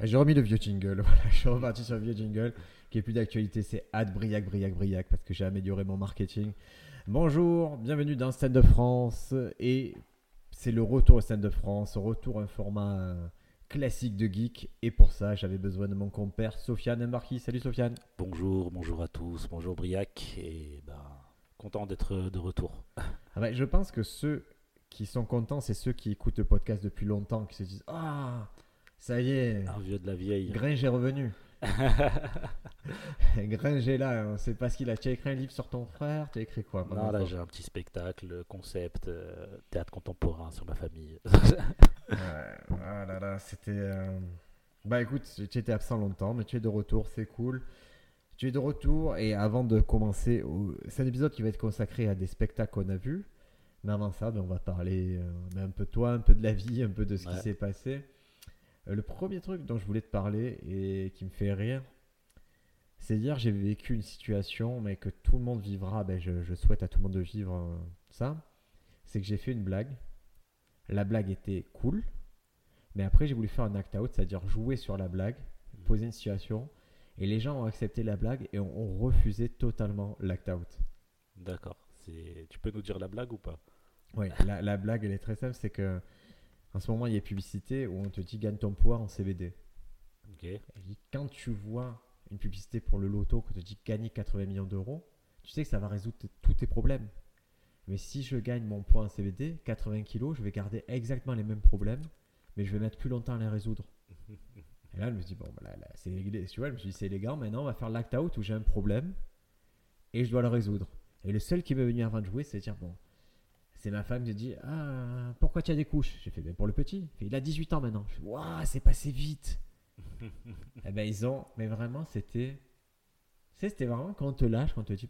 Ah, j'ai remis le vieux jingle. Voilà, je suis reparti sur le vieux jingle qui est plus d'actualité. C'est Ad Briac, Briac, Briac parce que j'ai amélioré mon marketing. Bonjour, bienvenue dans Stand Up France et c'est le retour au Stand Up France, retour un format euh, classique de geek et pour ça j'avais besoin de mon compère Sofiane Embarki. Salut Sofiane. Bonjour, bonjour à tous, bonjour Briac et ben, content d'être de retour. Ah bah, je pense que ceux qui sont contents, c'est ceux qui écoutent le podcast depuis longtemps, qui se disent Ah, ça y est. Un vieux de la vieille. Gringe est revenu. Gringe est là, on sait pas ce qu'il a. Tu as écrit un livre sur ton frère Tu as écrit quoi Non, là j'ai un petit spectacle, concept, euh, théâtre contemporain sur ma famille. Ah là là, c'était. Euh, bah écoute, tu étais absent longtemps, mais tu es de retour, c'est cool. Tu es de retour et avant de commencer, c'est un épisode qui va être consacré à des spectacles qu'on a vus. Mais avant ça, ben, on va parler euh, un peu de toi, un peu de la vie, un peu de ce qui s'est passé. Euh, le premier truc dont je voulais te parler et qui me fait rire, c'est hier j'ai vécu une situation, mais que tout le monde vivra. Ben, je, souhaite à tout le monde de vivre euh, ça. C'est que j'ai fait une blague. La blague était cool, mais après j'ai voulu faire un act out, c'est-à-dire jouer sur la blague, poser une situation, et les gens ont accepté la blague et ont, refusé totalement l'act out. D'accord. Tu peux nous dire la blague ou pas? Oui, la, la, blague elle est très simple, c'est que en ce moment, il y a publicité où on te dit gagne ton poids en CBD. quand tu vois une publicité pour le loto qui te dit gagner 80 millions d'euros, tu sais que ça va résoudre tous tes problèmes. Mais si je gagne mon poids en CBD, 80 kilos, je vais garder exactement les mêmes problèmes, mais je vais mettre plus longtemps à les résoudre. Et là, je me dis, bon, bah là, c'est tu vois, je me suis c'est élégant, maintenant on va faire l'act out où j'ai un problème et je dois le résoudre. Et le seul qui veut venir avant de jouer, c'est dire, bon, c'est ma femme qui dit Ah, pourquoi tu as des couches? J'ai fait ben, Pour le petit. Il a 18 ans maintenant. Je fais Waouh, c'est passé vite. eh ben, ils ont. Mais vraiment, c'était. C'était vraiment quand on te lâche, quand on te dit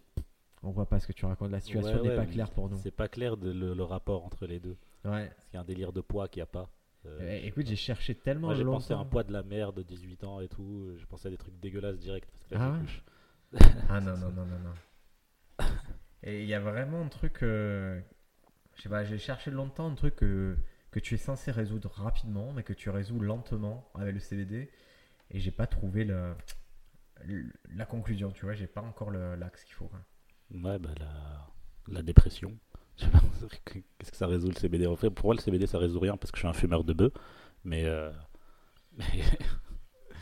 On voit pas ce que tu racontes. La situation n'est pas claire pour nous. C'est pas clair de le, rapport entre les deux. Ouais. Parce qu'il y a un délire de poids qu'il n'y a pas. Euh, eh, écoute, j'ai cherché tellement Moi, j'ai pensé à un poids de la mère de 18 ans et tout. Je pensais à des trucs dégueulasses direct. ah, ah non, non, non, non, non. Et il y a vraiment un truc. Euh, je sais pas, j'ai cherché longtemps un truc que, que tu es censé résoudre rapidement, mais que tu résous lentement avec le CBD. Et j'ai pas trouvé le, la conclusion, tu vois, j'ai pas encore l'axe qu'il faut. Ouais, bah la, la dépression. Qu'est-ce que ça résout le CBD En fait, pour moi, le CBD ça résout rien parce que je suis un fumeur de bœuf. Mais, euh,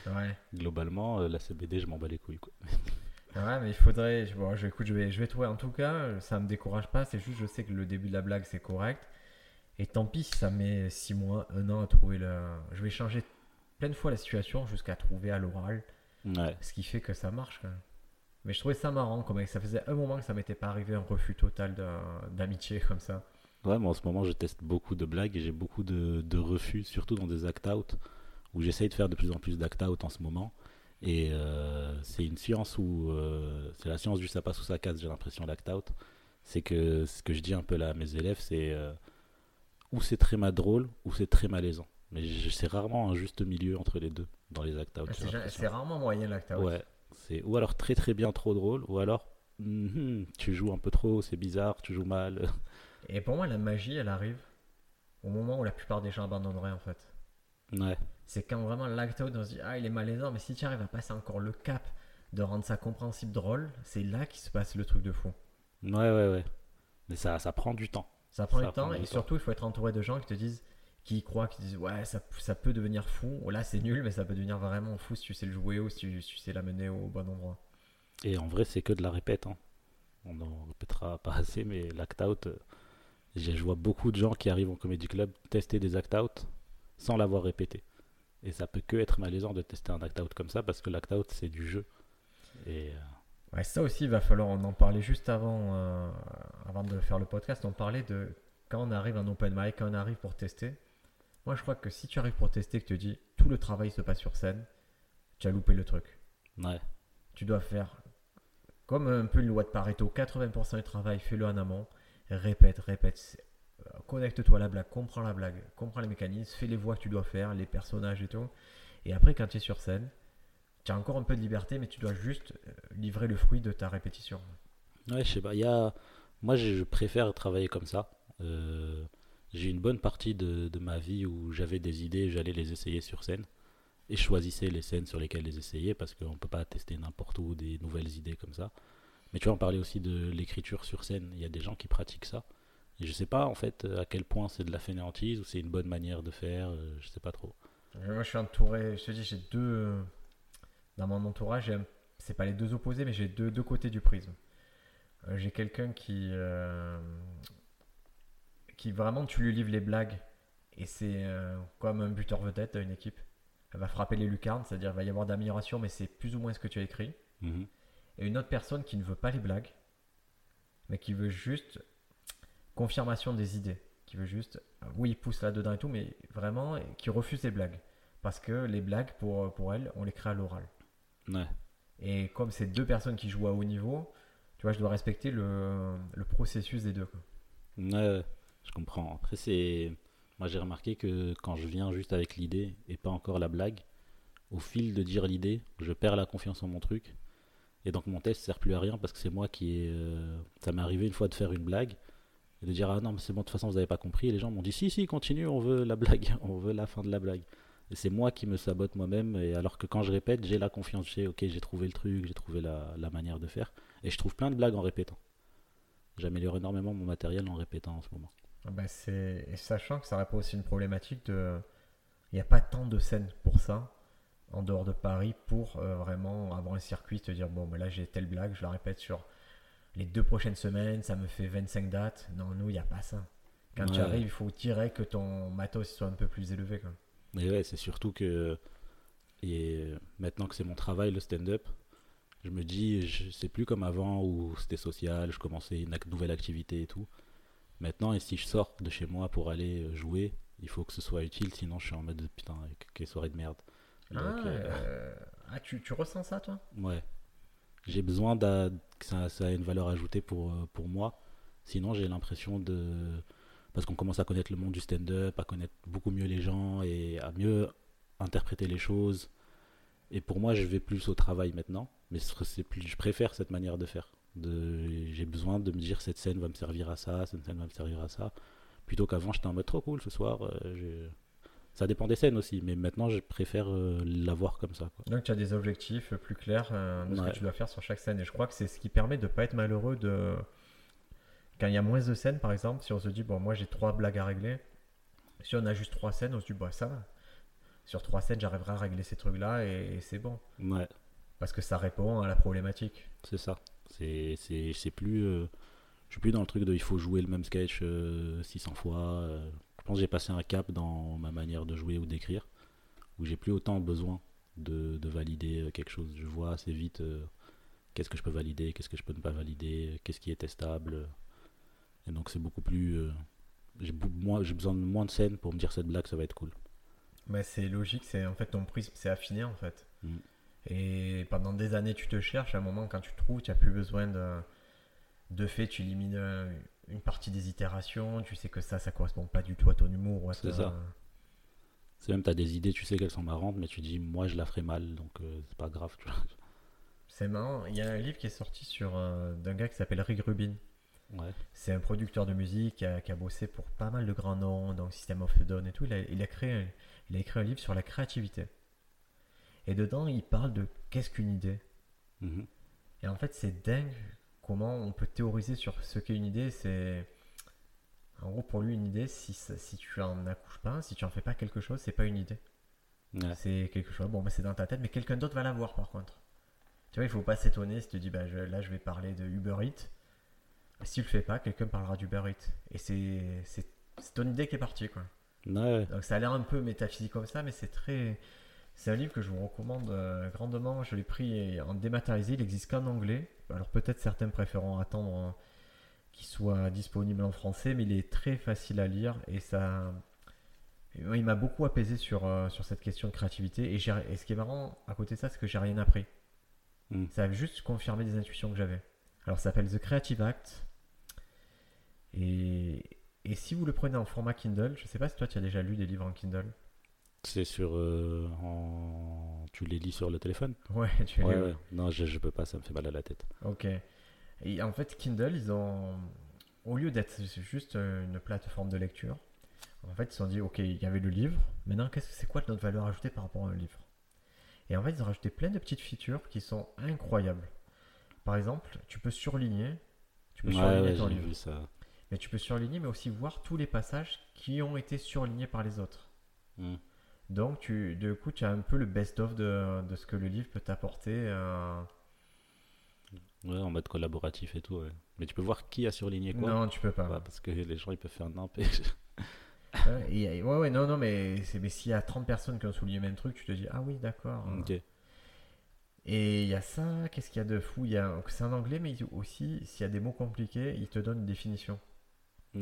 ouais. globalement, euh, la CBD, je m'en bats les couilles. Quoi. Ouais, mais il faudrait. Bon, je, écoute, je vais, je vais trouver. En tout cas, ça me décourage pas. C'est juste, je sais que le début de la blague, c'est correct. Et tant pis si ça met 6 mois, 1 an à trouver le. Je vais changer plein de fois la situation jusqu'à trouver à l'oral. Ouais. Ce qui fait que ça marche quand même. Mais je trouvais ça marrant, comme ça faisait un moment que ça m'était pas arrivé un refus total d'amitié comme ça. Ouais, moi en ce moment, je teste beaucoup de blagues et j'ai beaucoup de, de refus, surtout dans des act-out, où j'essaye de faire de plus en plus d'act-out en ce moment. Et euh, c'est une science où euh, c'est la science du ça passe ou ça casse, j'ai l'impression, l'act-out. C'est que ce que je dis un peu là à mes élèves, c'est euh, ou c'est très mal drôle ou c'est très malaisant. Mais c'est rarement un juste milieu entre les deux dans les act-out. C'est rarement moyen l'act-out. Ouais, c'est ou alors très très bien trop drôle, ou alors mm-hmm, tu joues un peu trop, c'est bizarre, tu joues mal. Et pour moi, la magie, elle arrive au moment où la plupart des gens abandonneraient en fait. Ouais. C'est quand vraiment l'acte on se dit Ah, il est malaisant, mais si tu arrives à passer encore le cap de rendre ça compréhensible, drôle, c'est là qu'il se passe le truc de fou. Ouais, ouais, ouais. Mais ça, ça prend du temps. Ça prend du temps, et surtout, il faut être entouré de gens qui te disent, qui croient, qui disent Ouais, ça, ça peut devenir fou. Là, c'est nul, mais ça peut devenir vraiment fou si tu sais le jouer ou si tu, sais l'amener au bon endroit. Et en vrai, c'est que de la répète. Hein. On en répétera pas assez, mais l'act out. Euh, je vois beaucoup de gens qui arrivent au Comedy Club tester des act out sans l'avoir répété. Et ça peut que être malaisant de tester un act-out comme ça parce que l'act-out c'est du jeu. Et euh, ouais, ça aussi, il va falloir en parler juste avant, euh, avant de faire le podcast. On parlait de quand on arrive en open mic, quand on arrive pour tester. Moi, je crois que si tu arrives pour tester, que tu te dis tout le travail se passe sur scène, tu as loupé le truc. Ouais. Tu dois faire comme un peu une loi de Pareto 80% du travail, fais-le en amont. Répète, répète. Connecte-toi à la blague, comprends la blague, comprends les mécanismes, fais les voix que tu dois faire, les personnages et tout. Et après, quand tu es sur scène, tu as encore un peu de liberté, mais tu dois juste euh, livrer le fruit de ta répétition. Ouais, je sais pas. Y a... Moi, je préfère travailler comme ça. Euh, j'ai une bonne partie de, ma vie où j'avais des idées, j'allais les essayer sur scène. Et choisissais les scènes sur lesquelles les essayer parce qu'on ne peut pas tester n'importe où des nouvelles idées comme ça. Mais tu vois, on parlait aussi de l'écriture sur scène. Il y a des gens qui pratiquent ça. Et je sais pas en fait à quel point c'est de la fainéantise ou c'est une bonne manière de faire. euh, Je sais pas trop. Euh, Moi, je suis entouré, je te dis, j'ai deux. euh, Dans mon entourage, c'est pas les deux opposés, mais j'ai deux, deux côtés du prisme. Euh, j'ai quelqu'un qui. euh, qui vraiment, tu lui livres les blagues, et c'est euh, comme un buteur vedette à une équipe. Elle va frapper les lucarnes, c'est-à-dire il va y avoir d'amélioration, mais c'est plus ou moins ce que tu as écrit. Mhm. Et une autre personne qui ne veut pas les blagues, mais qui veut juste confirmation des idées. Qui veut juste, euh, oui, il pousse là-dedans et tout, mais vraiment, qui refuse les blagues. Parce que les blagues, pour, pour elle, on les crée à l'oral. Ouais. Et comme c'est deux personnes qui jouent à haut niveau, tu vois, je dois respecter le, le processus des deux. Ouais, je comprends. Après, c'est. Moi, j'ai remarqué que quand je viens juste avec l'idée et pas encore la blague, au fil de dire l'idée, je perds la confiance en mon truc. Et donc, mon test sert plus à rien parce que c'est moi qui ai. euh, Ça m'est arrivé une fois de faire une blague et de dire Ah non, mais c'est bon, de toute façon, vous avez pas compris. Les gens m'ont dit Si, si, continue, on veut la blague, on veut la fin de la blague. Et c'est moi qui me sabote moi-même. Et alors que quand je répète, j'ai la confiance. J'ai Ok, j'ai trouvé le truc, j'ai trouvé la, manière de faire. Et je trouve plein de blagues en répétant. J'améliore énormément mon matériel en répétant en ce moment. Ah bah. Et sachant que ça répond aussi une problématique de. Il n'y a pas tant de scènes pour ça, en dehors de Paris, pour euh, vraiment avoir un circuit, te dire bon, ben là j'ai telle blague, je la répète sur les deux prochaines semaines, ça me fait 25 dates. Non, nous, il n'y a pas ça. Quand tu arrives, il faut direct que ton matos soit un peu plus élevé. Quoi. Mais ouais, c'est surtout que et maintenant que c'est mon travail, le stand-up, je me dis, je- c'est plus comme avant où c'était social, je commençais une nouvelle activité et tout. Maintenant, et si je sors de chez moi pour aller euh, jouer, il faut que ce soit utile, sinon je suis en mode putain, quelle soirée de merde. Donc, ah, euh, euh, ah, tu, tu ressens ça, toi? Ouais. J'ai besoin que ça, ça ait une valeur ajoutée pour, euh, pour moi. Sinon, j'ai l'impression de. Parce qu'on commence à connaître le monde du stand-up, à connaître beaucoup mieux les gens et à mieux interpréter les choses. Et pour moi, je vais plus au travail maintenant. Mais plus, je préfère cette manière de faire. De, j'ai besoin de me dire cette scène va me servir à ça, cette scène va me servir à ça. Plutôt qu'avant, j'étais en mode trop cool ce soir. euh, Ça dépend des scènes aussi, mais maintenant, je préfère euh, l'avoir comme ça. Quoi. Donc tu as des objectifs plus clairs euh, de ce Ouais. que tu dois faire sur chaque scène. Et je crois que c'est ce qui permet de ne pas être malheureux de... Quand il y a moins de scènes, par exemple, si on se dit, bon, moi j'ai trois blagues à régler, si on a juste trois scènes, on se dit, bah ça va. Sur trois scènes, j'arriverai à régler ces trucs-là et, et c'est bon. Ouais. Parce que ça répond à la problématique. C'est ça. C'est, c'est, c'est plus. euh, je suis plus dans le truc de il faut jouer le même sketch euh, 600 fois. Je pense que j'ai passé un cap dans ma manière de jouer ou d'écrire, où j'ai plus autant besoin de, de valider euh, quelque chose. Je vois assez vite euh, qu'est-ce que je peux valider, qu'est-ce que je peux ne pas valider, qu'est-ce qui est testable. Et donc c'est beaucoup plus. euh, j'ai besoin de moins de scènes pour me dire cette blague, ça va être cool. Mais c'est logique, c'est en fait ton prisme, c'est affiné en fait. Mm. Et pendant des années, tu te cherches. À un moment, quand tu trouves, tu n'as plus besoin de. De fait, tu élimines euh, une partie des itérations. Tu sais que ça, ça correspond pas du tout à ton humour. ou à C'est ça. C'est même, tu as des idées, tu sais qu'elles sont marrantes, mais tu dis, moi je la ferai mal, donc euh, c'est pas grave. Tu vois. C'est marrant. Il y a un livre qui est sorti sur euh, d'un gars qui s'appelle Rick Rubin. Ouais. C'est un producteur de musique qui a, qui a bossé pour pas mal de grands noms, donc System of a Down et tout. Il a, il a créé un, il a écrit un livre sur la créativité. Et dedans, il parle de qu'est-ce qu'une idée. Mhm. Et en fait, c'est dingue comment on peut théoriser sur ce qu'est une idée. C'est en gros pour lui une idée. Si, tu en accouches pas, si tu en fais pas quelque chose, c'est pas une idée. Ouais. C'est quelque chose. Bon, bah, c'est dans ta tête, mais quelqu'un d'autre va l'avoir par contre. Tu vois, il faut pas s'étonner si tu dis, bah, je- là, je vais parler de Uber Eats. Si tu le fais pas, quelqu'un parlera d'Uber Eats. Et c'est ton idée qui est partie, quoi. Ouais, Donc ça a l'air un peu métaphysique comme ça, mais c'est très. C'est un livre que je vous recommande euh, grandement. Je l'ai pris en dématérialisé, il existe qu'en anglais. Alors peut-être certains préféreront attendre euh, qu'il soit disponible en français, mais il est très facile à lire et ça. il m'a beaucoup apaisé sur, euh, sur cette question de créativité. Et, et, ce qui est marrant à côté de ça, c'est que j'ai rien appris. Hmm. Ça a juste confirmé des intuitions que j'avais. Alors, ça s'appelle The Creative Act. Et, et, si vous le prenez en format Kindle, je sais pas si toi tu as déjà lu des livres en Kindle. C'est sur. Euh, en... Tu les lis sur le téléphone? Ouais, tu les lis. Non, je, je peux pas, ça me fait mal à la tête. Ok. Et en fait, Kindle, ils ont. Au lieu d'être juste une plateforme de lecture, en fait, ils se sont dit, ok, il y avait le livre, maintenant, qu'est-ce que c'est quoi notre valeur ajoutée par rapport à un livre? Et en fait, ils ont rajouté plein de petites features qui sont incroyables. Par exemple, tu peux surligner, tu peux surligner ton livre. Ça. Mais tu peux surligner, mais aussi voir tous les passages qui ont été surlignés par les autres. Hmm. Donc, tu, de coup, tu as un peu le best-of de, de, ce que le livre peut t'apporter. Euh... Ouais, en mode collaboratif et tout. Mais tu peux voir qui a surligné quoi Non, tu peux pas. parce que les gens, ils peuvent faire n'importe ouais, ouais, non, non, mais, mais s'il y a 30 personnes qui ont souligné le même truc, tu te dis, ah oui, d'accord. Et il y a ça, qu'est-ce qu'il y a de fou? C'est en anglais, mais aussi, s'il y a des mots compliqués, il te donne une définition.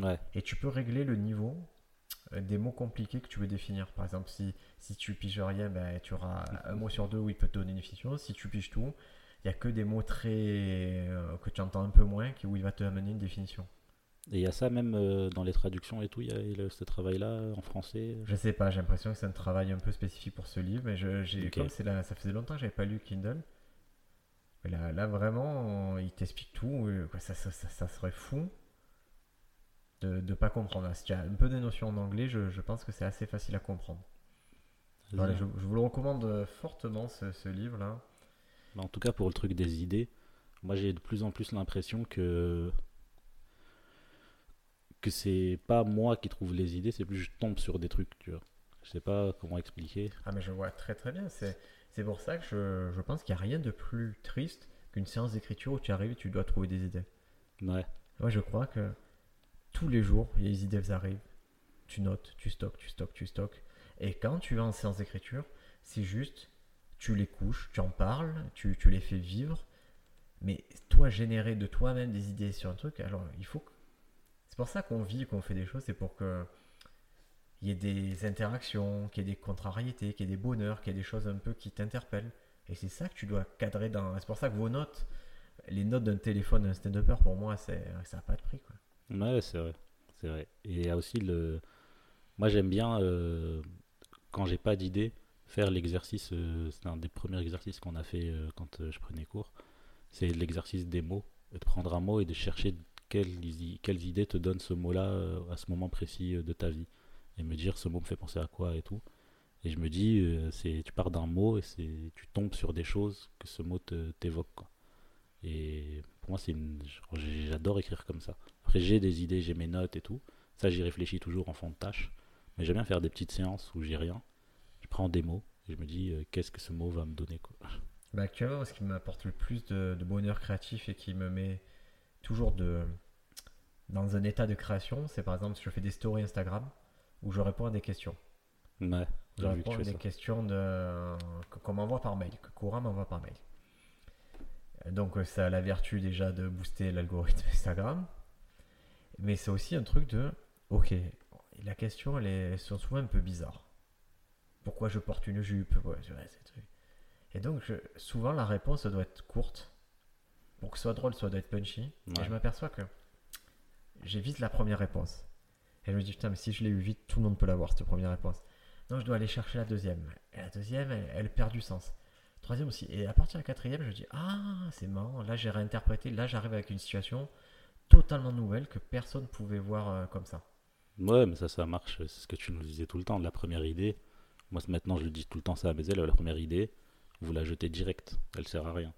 Ouais. Et tu peux régler le niveau des mots compliqués que tu veux définir. Par exemple, si, si tu piges rien, ben, tu auras un mot sur deux où il peut te donner une définition. Si tu piges tout, il n'y a que des mots très euh, que tu entends un peu moins qui, où il va te amener une définition. Et il y a ça même euh, dans les traductions et tout, il y a ce travail-là en français Je sais pas, j'ai l'impression que c'est un travail un peu spécifique pour ce livre, mais je, comme là, ça faisait longtemps que j'avais pas lu Kindle, là, là vraiment, il t'explique tout, euh, ça, ça, ça, serait fou de ne pas comprendre. Si tu as un peu des notions en anglais, je, je pense que c'est assez facile à comprendre. je, je, vous le recommande fortement ce, ce livre-là. En tout cas, pour le truc des idées, moi j'ai de plus en plus l'impression que que c'est pas moi qui trouve les idées, c'est plus je tombe sur des trucs, tu vois. Je sais pas comment expliquer. Ah, mais je vois très très bien. C'est, c'est pour ça que je, je pense qu'il n'y a rien de plus triste qu'une séance d'écriture où tu arrives et tu dois trouver des idées. Ouais. Moi, je crois que tous les jours, les idées arrivent. Tu notes, tu stockes, tu stockes, tu stockes. Et quand tu vas en séance d'écriture, c'est juste, tu les couches, tu en parles, tu, les fais vivre. Mais toi, générer de toi-même des idées sur un truc, alors il faut c'est pour ça qu'on vit, qu'on fait des choses, c'est pour que il y ait des interactions, qu'il y ait des contrariétés, qu'il y ait des bonheurs, qu'il y ait des choses un peu qui t'interpellent. Et c'est ça que tu dois cadrer dans. C'est pour ça que vos notes, les notes d'un téléphone d'un stand-upper, pour moi, ça n'a pas de prix. Ouais, c'est vrai. C'est vrai. Et il y a aussi le. Moi, j'aime bien, euh, quand j'ai pas d'idée, faire l'exercice. Euh, c'est un des premiers exercices qu'on a fait euh, quand je prenais cours. C'est l'exercice des mots. De prendre un mot et de chercher quelles, idées te donnent ce mot-là à ce moment précis de ta vie et me dire ce mot me fait penser à quoi et tout. Et je me dis, tu pars d'un mot et tu tombes sur des choses que ce mot t'évoque. Et pour moi, j'adore écrire comme ça. Après, j'ai des idées, j'ai mes notes et tout. Ça, j'y réfléchis toujours en fond de tâche. Mais j'aime bien faire des petites séances où j'ai rien. Je prends des mots et je me dis, qu'est-ce que ce mot va me donner quoi. Bah actuellement, ce qui m'apporte le plus de, de, bonheur créatif et qui me met toujours de, dans un état de création, c'est par exemple si je fais des stories Instagram où je réponds à des questions. Ouais, je réponds à des questions de, qu'on m'envoie par mail, que Courant m'envoie par mail. Donc euh, ça a la vertu déjà de booster l'algorithme Instagram. Mais c'est aussi un truc de, ok, la question, elle est, sont souvent un peu bizarre. Pourquoi je porte une jupe? Et donc, souvent, la réponse doit être courte. Pour que ce soit drôle, ça doit être punchy. Et je m'aperçois que j'évite la première réponse. Et je me dis, putain, mais si je l'ai eu vite, tout le monde peut l'avoir, cette première réponse. Donc je dois aller chercher la deuxième. Et la deuxième, elle, perd du sens. Troisième aussi. Et à partir de la quatrième, je dis, ah, c'est marrant, là j'ai réinterprété, là j'arrive avec une situation totalement nouvelle que personne ne pouvait voir euh, comme ça. Ouais, mais ça, ça marche. C'est ce que tu nous disais tout le temps. La première idée, moi maintenant je le dis tout le temps ça à mes élèves, la première idée, vous la jetez direct. Elle sert à rien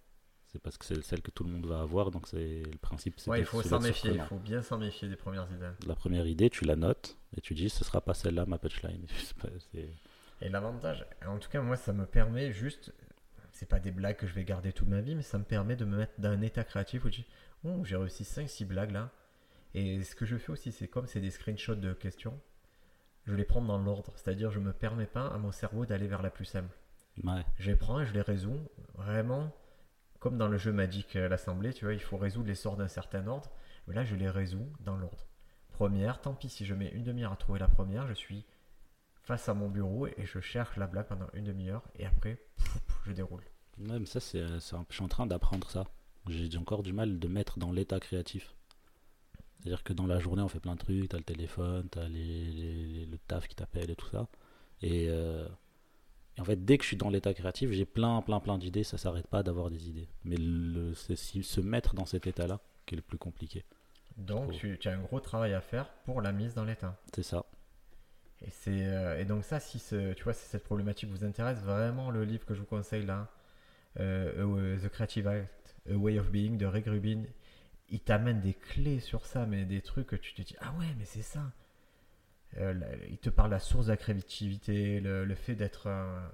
parce que c'est celle que tout le monde va avoir, donc c'est le principe. Ouais, il faut s'en méfier, il faut bien s'en méfier des premières idées. La première idée, tu la notes et tu dis ce sera pas celle-là ma punchline. et l'avantage, en tout cas moi ça me permet juste, c'est pas des blagues que je vais garder toute ma vie, mais ça me permet de me mettre dans un état créatif où je dis oh, j'ai réussi 5-6 blagues là. Et ce que je fais aussi, c'est comme c'est des screenshots de questions, je les prends dans l'ordre, c'est-à-dire je me permets pas à mon cerveau d'aller vers la plus simple. Ouais. Je les prends et je les résous vraiment comme dans le jeu Magic euh, l'Assemblée, tu vois, il faut résoudre les sorts d'un certain ordre. Mais là, je les résous dans l'ordre. Première, tant pis si je mets une demi-heure à trouver la première, je suis face à mon bureau et je cherche la blague pendant une demi-heure et après, je déroule. Ouais, mais ça, c'est, je suis en train d'apprendre ça. J'ai encore du mal de mettre dans l'état créatif. C'est-à-dire que dans la journée, on fait plein de trucs, t'as le téléphone, t'as les, le taf qui t'appelle et tout ça. Et, euh, et, en fait, dès que je suis dans l'état créatif, j'ai plein, plein, plein d'idées, ça s'arrête pas d'avoir des idées. Mais le, c'est se mettre dans cet état-là qui est le plus compliqué. Donc, tu, tu, as un gros travail à faire pour la mise dans l'état. C'est ça. Et, c'est, euh, et donc ça, si ce, tu vois, si cette problématique vous intéresse, vraiment le livre que je vous conseille là, euh, The Creative Act, A Way of Being de Rick Rubin, il t'amène des clés sur ça, mais des trucs que tu te dis, ah ouais, mais c'est ça. Euh, il te parle de la source de la créativité, le, fait d'être un,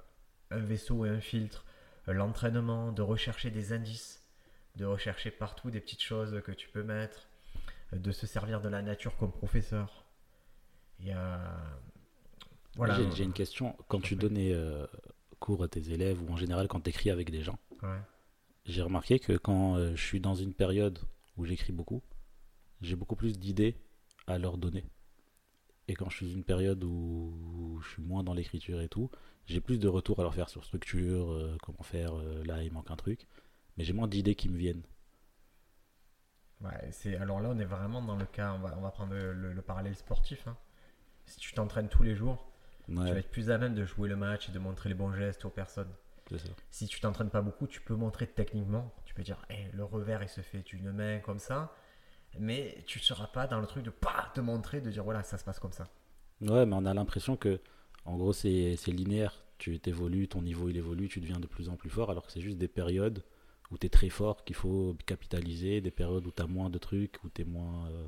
vaisseau et un filtre, l'entraînement, de rechercher des indices, de rechercher partout des petites choses que tu peux mettre, de se servir de la nature comme professeur. Il y a voilà. J'ai une question. Quand tu donnais euh, cours à tes élèves ou en général quand tu écris avec des gens, j'ai remarqué que quand euh, je suis dans une période où j'écris beaucoup, j'ai beaucoup plus d'idées à leur donner. Et quand je suis dans une période où je suis moins dans l'écriture et tout, j'ai plus de retours à leur faire sur structure, euh, comment faire, là il manque un truc, mais j'ai moins d'idées qui me viennent. Ouais, c'est alors là on est vraiment dans le cas, on va, on va prendre le, parallèle sportif. Hein. Si tu t'entraînes tous les jours, tu vas être plus à même de jouer le match et de montrer les bons gestes aux personnes. Si tu t'entraînes pas beaucoup, tu peux montrer techniquement. Tu peux dire, le revers il se fait d'une main comme ça, mais tu ne seras pas dans le truc de pas te montrer, de dire voilà, ça se passe comme ça. Ouais, mais on a l'impression que, en gros, c'est linéaire. Tu évolues, ton niveau il évolue, tu deviens de plus en plus fort, alors que c'est juste des périodes où tu es très fort qu'il faut capitaliser, des périodes où tu as moins de trucs, où tu es moins. Euh,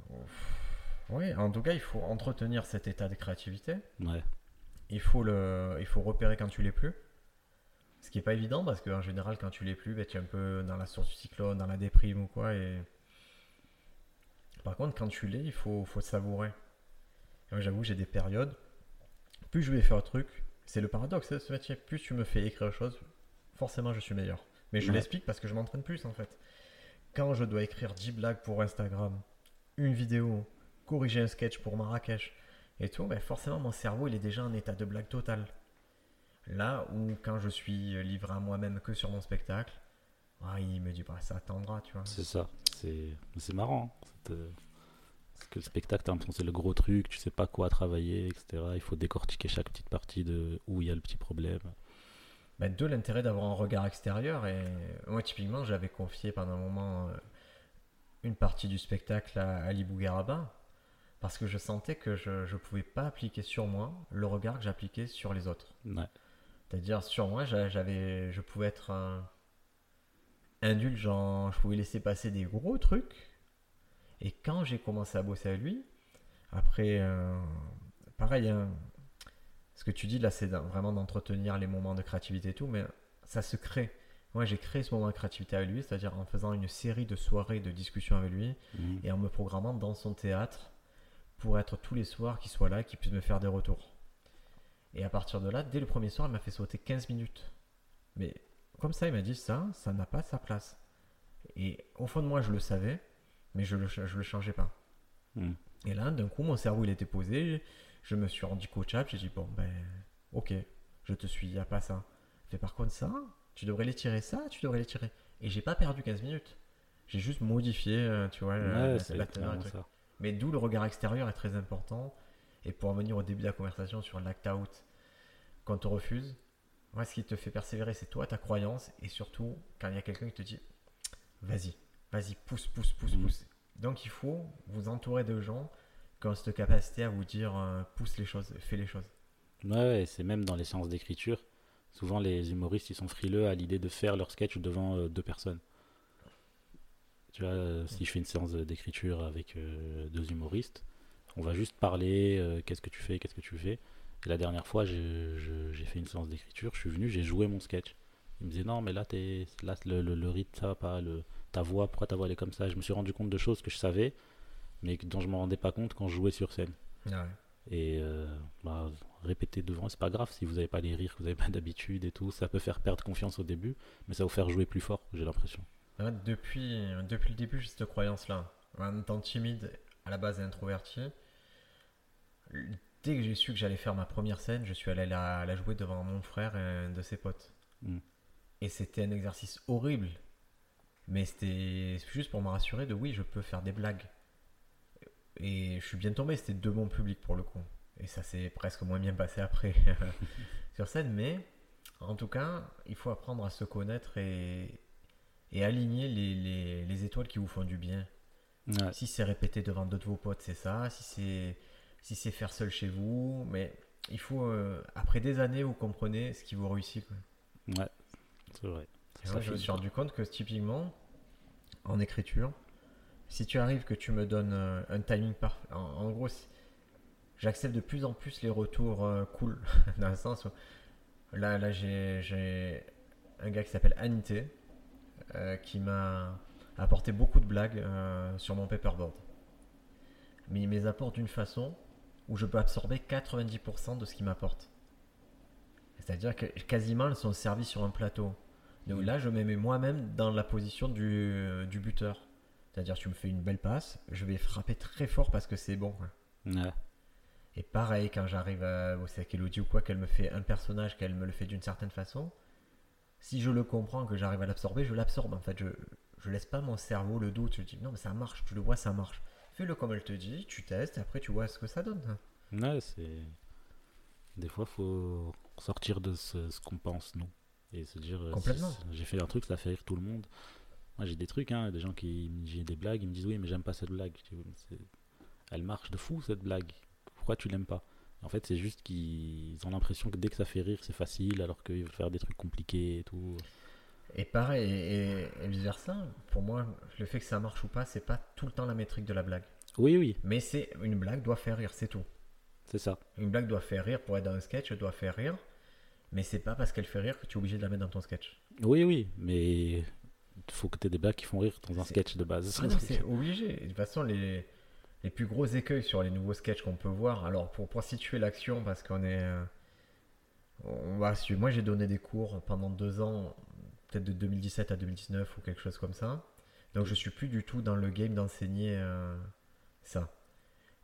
oui, en tout cas, il faut entretenir cet état de créativité. Ouais. Il faut, le, il faut repérer quand tu l'es plus. Ce qui n'est pas évident parce qu'en général, quand tu l'es plus, ben, tu es un peu dans la source du cyclone, dans la déprime ou quoi. Et... Par contre, quand tu l'es, il faut, faut savourer. Moi, j'avoue, j'ai des périodes. Plus je vais faire un truc, c'est le paradoxe de ce métier. Plus tu me fais écrire chose, forcément, je suis meilleur. Mais je l'explique parce que je m'entraîne plus en fait. Quand je dois écrire 10 blagues pour Instagram, une vidéo, corriger un sketch pour Marrakech et tout, ben forcément mon cerveau il est déjà en état de blague totale. Là où quand je suis livré à moi-même que sur mon spectacle, ah, il me dit bah, ça attendra, tu vois. C'est ça, c'est marrant. Hein, euh, parce que le spectacle, c'est le gros truc, tu sais pas quoi travailler, etc. Il faut décortiquer chaque petite partie de où il y a le petit problème. Ben, de l'intérêt d'avoir un regard extérieur. Et moi, typiquement, j'avais confié pendant un moment euh, une partie du spectacle à Ali Bougaraba parce que je sentais que je ne pouvais pas appliquer sur moi le regard que j'appliquais sur les autres. C'est-à-dire, sur moi, j'avais, je pouvais être indulgent, je pouvais laisser passer des gros trucs. Et quand j'ai commencé à bosser avec lui, après, euh, pareil, hein, ce que tu dis là, c'est vraiment d'entretenir les moments de créativité et tout, mais ça se crée. Moi, j'ai créé ce moment de créativité avec lui, c'est-à-dire en faisant une série de soirées de discussions avec lui mmh. et en me programmant dans son théâtre pour être tous les soirs qu'il soit là, qu'il puisse me faire des retours. Et à partir de là, dès le premier soir, il m'a fait sauter 15 minutes. Mais comme ça, il m'a dit ça, ça n'a pas sa place. Et au fond de moi, je le savais, mais je le, je le changeais pas. Hmm. Et là, d'un coup, mon cerveau, il était posé. Je me suis rendu coachable. J'ai dit, bon, ben, ok, je te suis, il n'y a pas ça. Mais par contre, ça, tu devrais les tirer ça, tu devrais les tirer. Et j'ai pas perdu 15 minutes. J'ai juste modifié, euh, tu vois, la, mais d'où le regard extérieur est très important. Et pour en venir au début de la conversation sur l'act-out, quand on te refuse, moi, ce qui te fait persévérer, c'est toi, ta croyance, et surtout quand il y a quelqu'un qui te dit vas-y, vas-y, pousse, pousse, pousse, mmh. pousse. Donc il faut vous entourer de gens qui ont cette capacité à vous dire euh, pousse les choses, fais les choses. Ouais, c'est même dans les séances d'écriture. Souvent, les humoristes, ils sont frileux à l'idée de faire leur sketch devant euh, deux personnes. Tu vois, euh, si je fais une séance d'écriture avec deux humoristes, on va juste parler euh, qu'est-ce que tu fais, qu'est-ce que tu fais. Et la dernière fois, j'ai fait une séance d'écriture, je suis venu, j'ai joué mon sketch. Il me disait non, mais là, es, là le, le, rythme, ça va pas, le, ta voix, pourquoi ta voix elle est comme ça? Je me suis rendu compte de choses que je savais, mais dont je me rendais pas compte quand je jouais sur scène. Ah et bah, répéter devant, c'est pas grave si vous n'avez pas les rires, vous n'avez pas d'habitude et tout. Ça peut faire perdre confiance au début, mais ça va vous faire jouer plus fort, j'ai l'impression depuis, depuis le début, j'ai cette croyance-là. En étant timide, à la base et introverti, dès que j'ai su que j'allais faire ma première scène, je suis allé la, la jouer devant mon frère et un de ses potes. Mm. Et c'était un exercice horrible. Mais c'était juste pour me rassurer de oui, je peux faire des blagues. Et je suis bien tombé, c'était de mon public pour le coup. Et ça s'est presque moins bien passé après sur scène. Mais en tout cas, il faut apprendre à se connaître et, et aligner les, les- les étoiles qui vous font du bien. Ouais. Si c'est répéter devant d'autres de vos potes, c'est ça. Si c'est si c'est faire seul chez vous, mais il faut euh, après des années, vous comprenez ce qui vous réussit. quoi. Ouais, c'est vrai. Et moi, je me suis rendu compte que typiquement, en écriture, si tu arrives que tu me donnes euh, un timing parfait, en, en gros, j'accepte de plus en plus les retours euh, cool, dans le sens où là, là j'ai, j'ai un gars qui s'appelle Anité, euh, qui m'a apporté beaucoup de blagues euh, sur mon paperboard. Mais il me les apporte d'une façon où je peux absorber 90% de ce qu'il m'apporte. C'est-à-dire que quasiment elles sont servies sur un plateau. Donc là, je me mets moi-même dans la position du, du buteur. C'est-à-dire, tu me fais une belle passe, je vais frapper très fort parce que c'est bon. Ouais. Et pareil, quand j'arrive à, au avec Elodie ou quoi, qu'elle me fait un personnage, qu'elle me le fait d'une certaine façon, si je le comprends, que j'arrive à l'absorber, je l'absorbe. En fait, je, je laisse pas mon cerveau le doute. Je dis non, mais ça marche, tu le vois, ça marche. Fais-le comme elle te dit, tu testes, et après tu vois ce que ça donne. Ouais, c'est. Des fois, faut sortir de ce, ce qu'on pense, nous. Et se dire. euh, Complètement. J'ai fait un truc, ça fait rire tout le monde. Moi, j'ai des trucs, hein, des gens qui. J'ai des blagues, ils me disent oui, mais j'aime pas cette blague. Elle marche de fou, cette blague. Pourquoi tu l'aimes pas? En fait, c'est juste qu'ils ont l'impression que dès que ça fait rire, c'est facile, alors qu'ils veulent faire des trucs compliqués et tout. Et pareil, et, et vice versa, pour moi, le fait que ça marche ou pas, c'est pas tout le temps la métrique de la blague. Oui, oui, Mais c'est une blague doit faire rire, c'est tout. c'est ça. Une blague doit faire rire pour être dans un sketch, elle doit faire rire. Mais c'est pas parce qu'elle fait rire que tu es obligé de la mettre dans ton sketch. Oui, oui, mais il faut que tu aies des blagues qui font rire dans un sketch de base. Ah c'est obligé. De toute façon, les, les plus gros écueils sur les nouveaux sketchs qu'on peut voir, alors pour, pour situer l'action, parce qu'on est. euh, on va, moi j'ai donné des cours pendant deux ans, peut-être de 2017 à 2019 ou quelque chose comme ça. Donc je suis plus du tout dans le game d'enseigner euh, ça.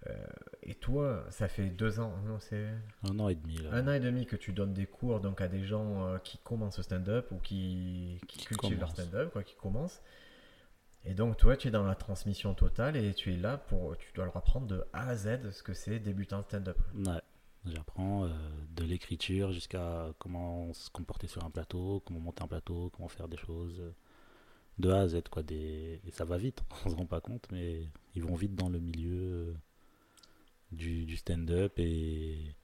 Euh, et toi, ça fait deux ans, non, c'est Un an et demi, là. un an et demi que tu donnes des cours donc à des gens euh, qui commencent le stand-up ou qui, qui Qui cultivent leur stand-up, quoi, qui commencent. Et donc toi, tu es dans la transmission totale et tu es là pour, tu dois leur apprendre de A à Z ce que c'est débutant stand-up. Ouais. J'apprends euh, de l'écriture jusqu'à comment se comporter sur un plateau, comment monter un plateau, comment faire des choses euh, de A à Z. Quoi, des... Et ça va vite, on se rend pas compte, mais ils vont vite dans le milieu euh, du, du stand-up et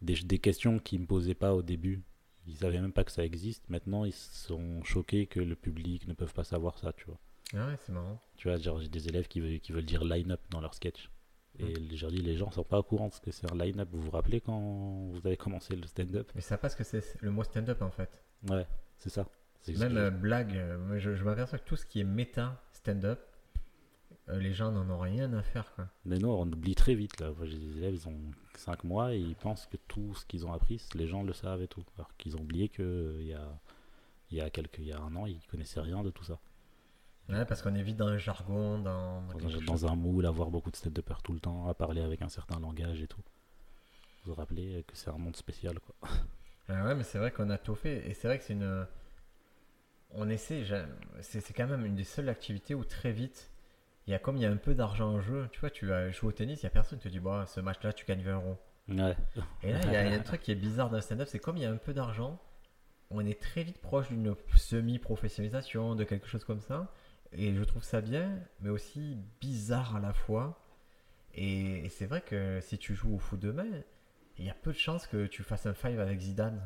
des, des questions qu'ils me posaient pas au début. Ils savaient même pas que ça existe. Maintenant, ils sont choqués que le public ne peuvent pas savoir ça, tu vois. Ah ouais, c'est marrant. Tu vois, genre, j'ai des élèves qui veulent, qui veulent dire line-up dans leur sketch. Et je leur dis, les gens sont pas au courant de ce que c'est un line-up. Vous vous rappelez quand vous avez commencé le stand-up? Mais ça passe que c'est le mot stand-up en fait. Ouais, c'est ça. Même euh, blague, euh, je, je m'aperçois que tout ce qui est méta stand-up, euh, les gens n'en ont rien à faire. Quoi. Mais non, on oublie très vite. Là. Moi, J'ai des élèves, ils ont 5 mois et ils pensent que tout ce qu'ils ont appris, les gens le savent et tout. Alors qu'ils ont oublié qu'il y a, il y, a quelques, il y a un an, ils connaissaient rien de tout ça. Ouais, parce qu'on est vite dans le jargon, dans, dans Dans, dans un moule, à voir beaucoup de stand-uppers tout le temps, à parler avec un certain langage et tout. Vous vous rappelez que c'est un monde spécial, quoi. Ah ouais, mais c'est vrai qu'on a tout fait. Et c'est vrai que c'est une. On essaie, c'est quand même une des seules activités où très vite, il y a comme il y a un peu d'argent en jeu. Tu vois, tu vas jouer au tennis, il y a personne qui te dit, bah, ce match-là, tu gagnes 20 euros. Ouais, Et là, il y, a il y a un truc qui est bizarre dans le stand-up, c'est comme il y a un peu d'argent, on est très vite proche d'une semi-professionnalisation, de quelque chose comme ça. Et je trouve ça bien, mais aussi bizarre à la fois. Et, et c'est vrai que si tu joues au foot demain, il y a peu de chances que tu fasses un five avec Zidane.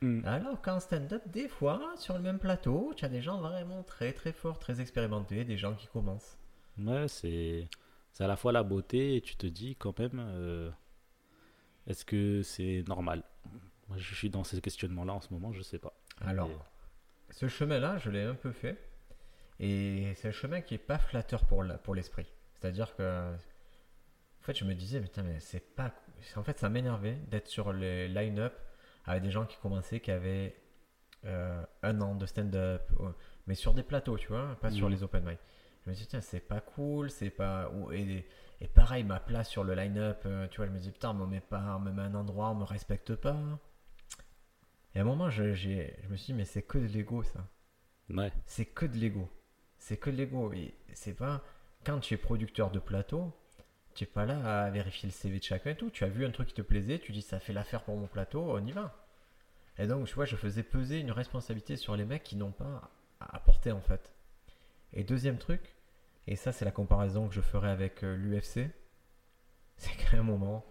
Mm. Alors qu'en stand-up, des fois, sur le même plateau, tu as des gens vraiment très très forts, très expérimentés, des gens qui commencent. Ouais, c'est à la fois la beauté et tu te dis quand même, euh, est-ce que c'est normal? Moi, je suis dans ces questionnements-là en ce moment, je sais pas. Alors, Et- ce chemin-là, je l'ai un peu fait. Et c'est un chemin qui est pas flatteur pour l'esprit. C'est-à-dire que, en fait, je me disais, putain, mais c'est pas. En fait, ça m'énervait d'être sur les line-up avec des gens qui commençaient, qui avaient euh, un an de stand-up, mais sur des plateaux, tu vois, pas sur Mhm. les open mic. Je me dis, tiens, c'est pas cool, c'est pas. Et, Et pareil, ma place sur le line-up, euh, tu vois, je me dis, putain, on me met pas, on me met un endroit, on me respecte pas. Et à un moment, je, je me suis dit, mais c'est que de l'ego, ça. Ouais. C'est que de l'ego. C'est que l'ego. Et c'est pas. Quand tu es producteur de plateau, tu n'es pas là à vérifier le CV de chacun et tout. Tu as vu un truc qui te plaisait, tu dis ça fait l'affaire pour mon plateau, on y va. Et donc, tu vois, je faisais peser une responsabilité sur les mecs qui n'ont pas à apporter en fait. Et deuxième truc, et ça c'est la comparaison que je ferai avec l'UFC, c'est qu'à un moment,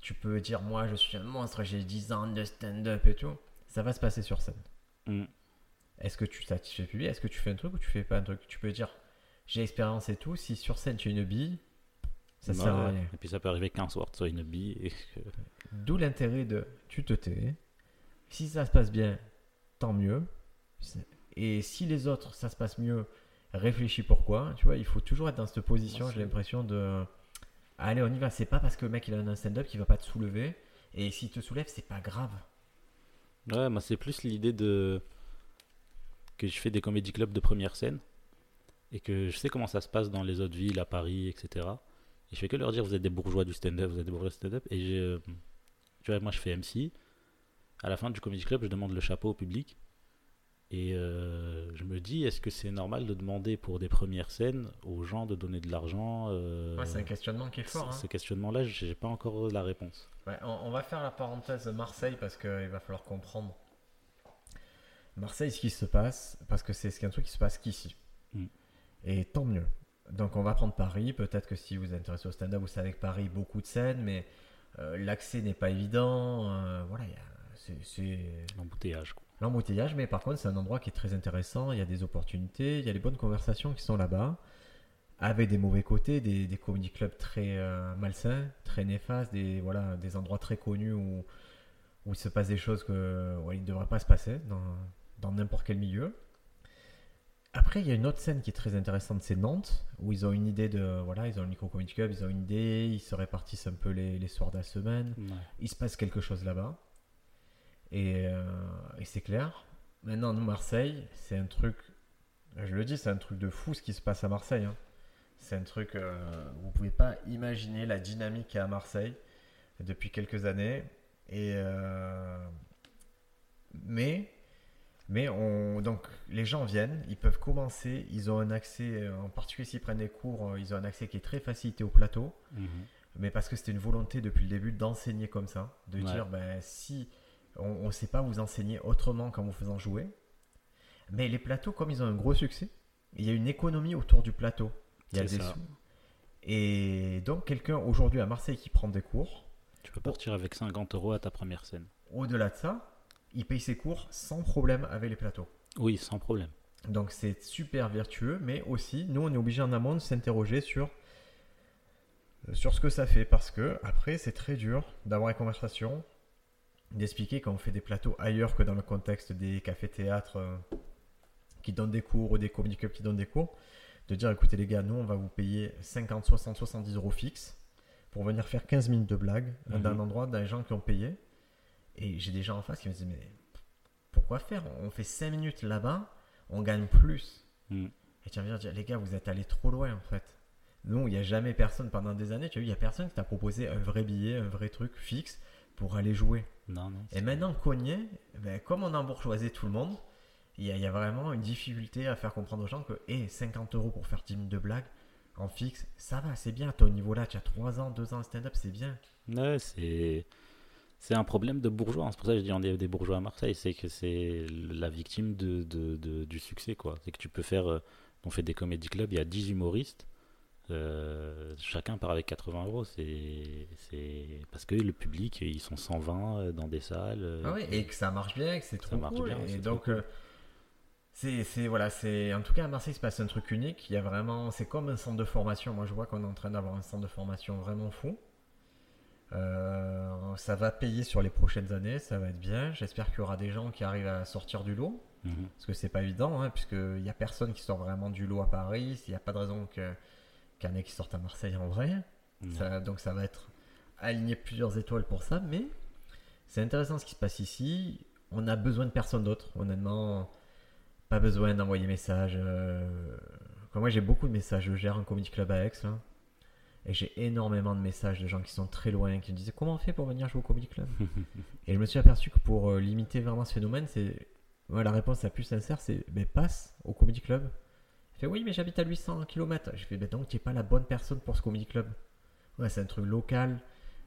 tu peux dire moi je suis un monstre, j'ai 10 ans de stand-up et tout. Ça va se passer sur scène. Mm. Est-ce que tu satisfais le public? Est-ce que tu fais un truc ou tu fais pas un truc? Tu peux dire j'ai expérience et tout. Si sur scène tu es une bille, ça Ouais. sert à rien. Et puis ça peut arriver qu'un soir, tu sois une bille. Et. D'où l'intérêt de tu te tais. Si ça se passe bien, tant mieux. Et si les autres ça se passe mieux, réfléchis pourquoi. Tu vois, il faut toujours être dans cette position. J'ai l'impression de allez on y va. C'est pas parce que le mec il a un stand-up qu'il va pas te soulever. Et s'il te soulève, c'est pas grave. Ouais, moi c'est plus l'idée de que je fais des comédie clubs de première scène et que je sais comment ça se passe dans les autres villes, à Paris, etc. Et je fais que leur dire vous êtes des bourgeois du stand-up, vous êtes des bourgeois du stand-up. Et tu vois, moi je fais MC. À la fin du comédie club, je demande le chapeau au public. Et euh, je me dis, est-ce que c'est normal de demander pour des premières scènes aux gens de donner de l'argent euh, Ouais, c'est un questionnement qui est fort. hein. Ce questionnement-là, j'ai pas encore la réponse. Ouais, on, on va faire la parenthèse Marseille parce qu'il va falloir comprendre. Marseille, ce qui se passe, parce que c'est un truc qui se passe qu'ici. Mm. Et tant mieux. Donc on va prendre Paris. Peut-être que si vous êtes intéressé au stand-up, vous savez que Paris, beaucoup de scènes, mais euh, l'accès n'est pas évident. euh, voilà, c'est- L'embouteillage. l'embouteillage, mais par contre, c'est un endroit qui est très intéressant. Il y a des opportunités, il y a les bonnes conversations qui sont là-bas, avec des mauvais côtés, des, des comedy clubs très euh, malsains, très néfastes, des, voilà, des endroits très connus où, où il se passe des choses que, ouais, il ne devrait pas se passer dans dans n'importe quel milieu. Après, il y a une autre scène qui est très intéressante, c'est Nantes, où ils ont une idée de. Voilà, ils ont le Micro Comedy Club, ils ont une idée, ils se répartissent un peu les, les soirs de la semaine Ouais. il se passe quelque chose là-bas. Et, euh, et c'est clair. Maintenant, nous, Marseille, c'est un truc. Je le dis, c'est un truc de fou ce qui se passe à Marseille. hein. C'est un truc. euh, vous pouvez pas imaginer la dynamique qu'il y a à Marseille depuis quelques années. Et. euh, mais. Mais on, donc les gens viennent, ils peuvent commencer, ils ont un accès, euh, en particulier s'ils prennent des cours, euh, ils ont un accès qui est très facilité au plateau Mhm. mais parce que c'était une volonté depuis le début d'enseigner comme ça, de Ouais. dire ben, si on ne sait pas vous enseigner autrement qu'en vous faisant jouer, mais les plateaux, comme ils ont un gros succès, il y a une économie autour du plateau. Il y a des ça. sous. Et donc, quelqu'un aujourd'hui à Marseille qui prend des cours, Tu peux partir avec 50 euros à ta première scène. au-delà de ça, il paye ses cours sans problème avec les plateaux. Oui, sans problème. Donc c'est super vertueux, mais aussi, nous, on est obligé en amont de s'interroger sur, sur ce que ça fait, parce que après, c'est très dur d'avoir une conversation, d'expliquer quand on fait des plateaux ailleurs que dans le contexte des cafés-théâtres euh, qui donnent des cours ou des comedy clubs qui donnent des cours, de dire, écoutez les gars, nous, on va vous payer 50, 60, 70 euros fixes pour venir faire 15 minutes de blague Mhm. d'un endroit, des gens qui ont payé. Et j'ai des gens en face qui me disent, mais pourquoi faire? On fait 5 minutes là-bas, on gagne plus. Mm. Et tu vas me dire, les gars, vous êtes allés trop loin en fait. Non, il n'y a jamais personne pendant des années, tu as vu, il n'y a personne qui t'a proposé un vrai billet, un vrai truc fixe pour aller jouer. Non, non. Et maintenant, Cogné, ben, comme on a bourgeoisé tout le monde, il y, a- il y a vraiment une difficulté à faire comprendre aux gens que hé, 50 euros pour faire 10 minutes de blague en fixe, ça va, c'est bien. À ton niveau là, tu as 3 ans, 2 ans de stand-up, c'est bien. Ouais, c'est c'est un problème de bourgeois. C'est pour ça que je dis on est des bourgeois à Marseille, c'est que c'est la victime de, de- de- du succès quoi. C'est que tu peux faire, euh, on fait des comédie clubs, il y a 10 humoristes, euh, chacun part avec 80 euros. C'est parce que le public ils sont 120 euh, dans des salles. Ah ouais, et que ça marche bien, que c'est trop marche cool. bien, et donc, cool. euh, c'est, voilà, c'est, en tout cas à Marseille, il se passe un truc unique. Il y a vraiment, c'est comme un centre de formation. Moi, je vois qu'on est en train d'avoir un centre de formation vraiment fou. Euh, ça va payer sur les prochaines années, ça va être bien. J'espère qu'il y aura des gens qui arrivent à sortir du lot, mhm. parce que c'est pas évident, hein, puisqu'il n'y a personne qui sort vraiment du lot à Paris. Il n'y a pas de raison que, qu'il y en ait qui sortent à Marseille en vrai. Ça- donc ça va être aligner plusieurs étoiles pour ça, mais c'est intéressant ce qui se passe ici. On a besoin de personne d'autre, honnêtement. Pas besoin d'envoyer message. Euh... moi j'ai beaucoup de messages, je gère un comedy club à Aix. là. Et j'ai énormément de messages de gens qui sont très loin, qui me disaient comment on fait pour venir jouer au Comedy Club Et je me suis aperçu que pour euh, limiter vraiment ce phénomène, c'est ouais, la réponse la plus sincère, c'est ben, passe au Comedy Club. Il fait oui, mais j'habite à 800 km. Je fais ben, donc tu n'es pas la bonne personne pour ce Comedy Club. Ouais, c'est un truc local.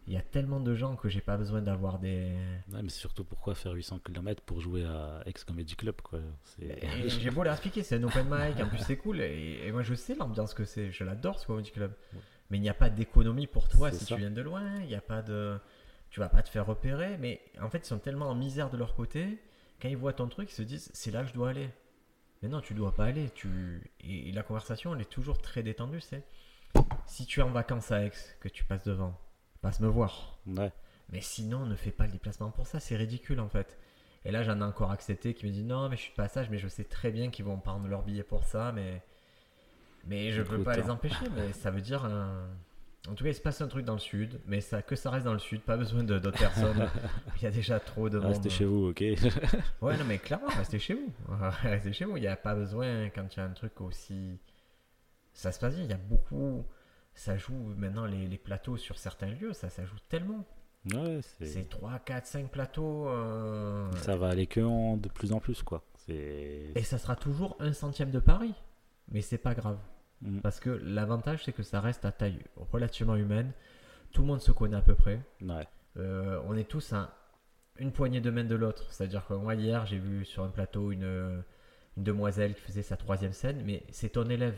Il y a tellement de gens que j'ai pas besoin d'avoir des. Ouais, mais c'est surtout pourquoi faire 800 km pour jouer à Ex Comedy Club, quoi. J'ai beau leur expliquer, c'est un open mic, en plus c'est cool. Et, et moi je sais l'ambiance que c'est, je l'adore ce Comedy Club. Mais il n'y a pas d'économie pour toi si ça. tu viens de loin, il n'y a pas de. Tu vas pas te faire repérer, mais en fait ils sont tellement en misère de leur côté, quand ils voient ton truc, ils se disent c'est là que je dois aller. Mais non, tu dois pas aller. Tu... Et, et la conversation elle est toujours très détendue, c'est. Si tu es en vacances à Aix, que tu passes devant, passe me voir. Ouais. Mais sinon, ne fais pas le déplacement pour ça, c'est ridicule en fait. Et là, j'en ai encore accepté qui me dit non, mais je suis de passage, mais je sais très bien qu'ils vont prendre leur billet pour ça, mais mais je peux pas les hein. empêcher. Mais ça veut dire un- En tout cas, il se passe un truc dans le sud, mais ça que ça reste dans le sud, pas besoin de- d'autres personnes. Il y a déjà trop de monde. Restez chez vous, ok? Ouais, non, mais clairement, restez chez vous. restez chez vous. Il n'y a pas besoin, quand il y a un truc aussi. Ça se passe bien. Il y a beaucoup. Ça joue maintenant les, les plateaux sur certains lieux, ça, ça joue tellement. Ouais, c'est... C'est 3, 4, 5 plateaux. euh, Ça va aller que en de plus en plus, quoi. C'est... Et ça sera toujours un centième de Paris. Mais c'est pas grave. Mm. Parce que l'avantage, c'est que ça reste à taille relativement humaine. Tout le monde se connaît à peu près. Ouais. Euh, on est tous à une poignée de main de l'autre. C'est-à-dire que moi, hier, j'ai vu sur un plateau une, une demoiselle qui faisait sa troisième scène, mais c'est ton élève.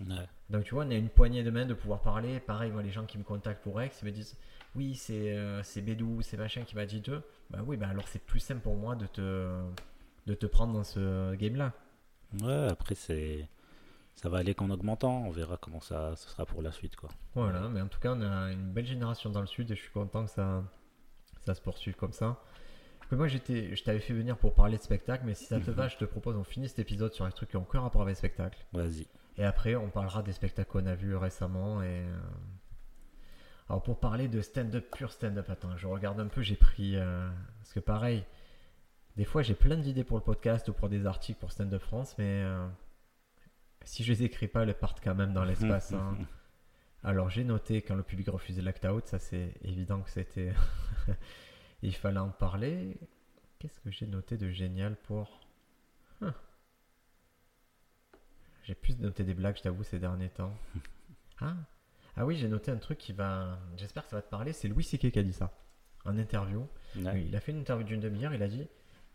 Ouais. Donc tu vois, on a une poignée de main de pouvoir parler. Pareil, moi, les gens qui me contactent pour Rex, ils me disent Oui, c'est euh, Bédou, c'est machin qui m'a dit d'eux. Bah oui, bah alors c'est plus simple pour moi de te, de te prendre dans ce game-là. Ouais, après, c'est... Ça va aller qu'en augmentant. On verra comment ça, ça sera pour la suite, quoi. Voilà, mais en tout cas, on a une belle génération dans le sud et je suis content que ça, ça se poursuive comme ça. Moi, j'étais, je t'avais fait venir pour parler de spectacle, mais si ça te va, je te propose, on finit cet épisode sur les trucs qui ont aucun rapport avec le spectacle. Vas-y. Et après, on parlera des spectacles qu'on a vus récemment. Et... euh, Alors, pour parler de stand-up, pur stand-up, attends, je regarde un peu, j'ai pris. euh, Parce que pareil, des fois, j'ai plein d'idées pour le podcast ou pour des articles pour Stand-up France, mais euh, si je les écris pas, elles partent quand même dans l'espace. hein. Alors, j'ai noté quand le public refusait l'act-out, ça c'est évident que c'était. Il fallait en parler. Qu'est-ce que j'ai noté de génial pour. Hein. J'ai plus noté des blagues, je t'avoue, ces derniers temps. Ah, ah oui, j'ai noté un truc qui va. J'espère que ça va te parler. C'est Louis C.K. qui a dit ça. En interview. Ouais. Il a fait une interview d'une demi-heure. Il a dit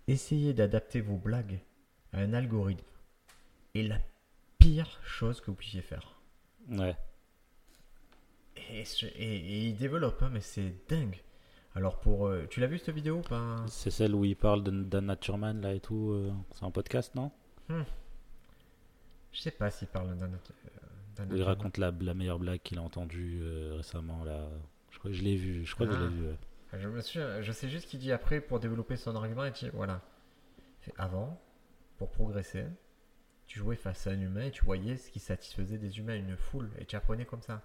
Essayez d'adapter vos blagues à un algorithme. Et la pire chose que vous puissiez faire. Ouais. Et, et- et il développe, hein, mais c'est dingue. Alors, pour. euh, tu l'as vu cette vidéo ou pas? C'est celle où il parle de Dan Naturman, là, et tout. euh, C'est un podcast, non? Je sais pas s'il parle d'un euh, d'un Il raconte la, la meilleure blague qu'il a entendue euh, récemment, là. Je crois que je l'ai vu. Je crois que je Ah. l'ai vu. ouais. Je, me suis, je sais juste qu'il dit après, pour développer son argument, il dit voilà. Il fait, avant, pour progresser, tu jouais face à un humain et tu voyais ce qui satisfaisait des humains, une foule, et tu apprenais comme ça.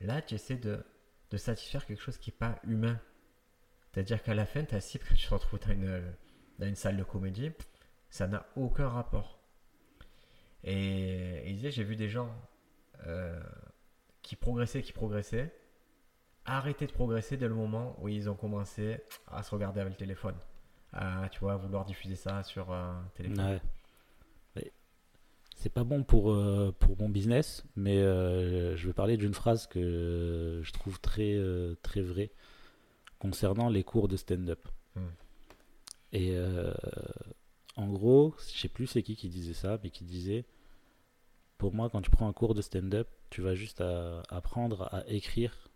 Là, tu essaies de, de satisfaire quelque chose qui n'est pas humain. C'est-à-dire qu'à la fin, ta cible, quand tu te retrouves dans une, dans une salle de comédie, ça n'a aucun rapport. Et, et il disait j'ai vu des gens euh, qui progressaient, qui progressaient, arrêter de progresser dès le moment où ils ont commencé à se regarder avec le téléphone. À, tu vois, vouloir diffuser ça sur un téléphone. Ouais. C'est pas bon pour, euh, pour mon business, mais euh, je vais parler d'une phrase que je trouve très, euh, très vraie concernant les cours de stand-up. Hmm. Et en gros, je sais plus c'est qui qui disait ça, mais qui disait Pour moi, quand tu prends un cours de stand-up, tu vas juste à- apprendre à écrire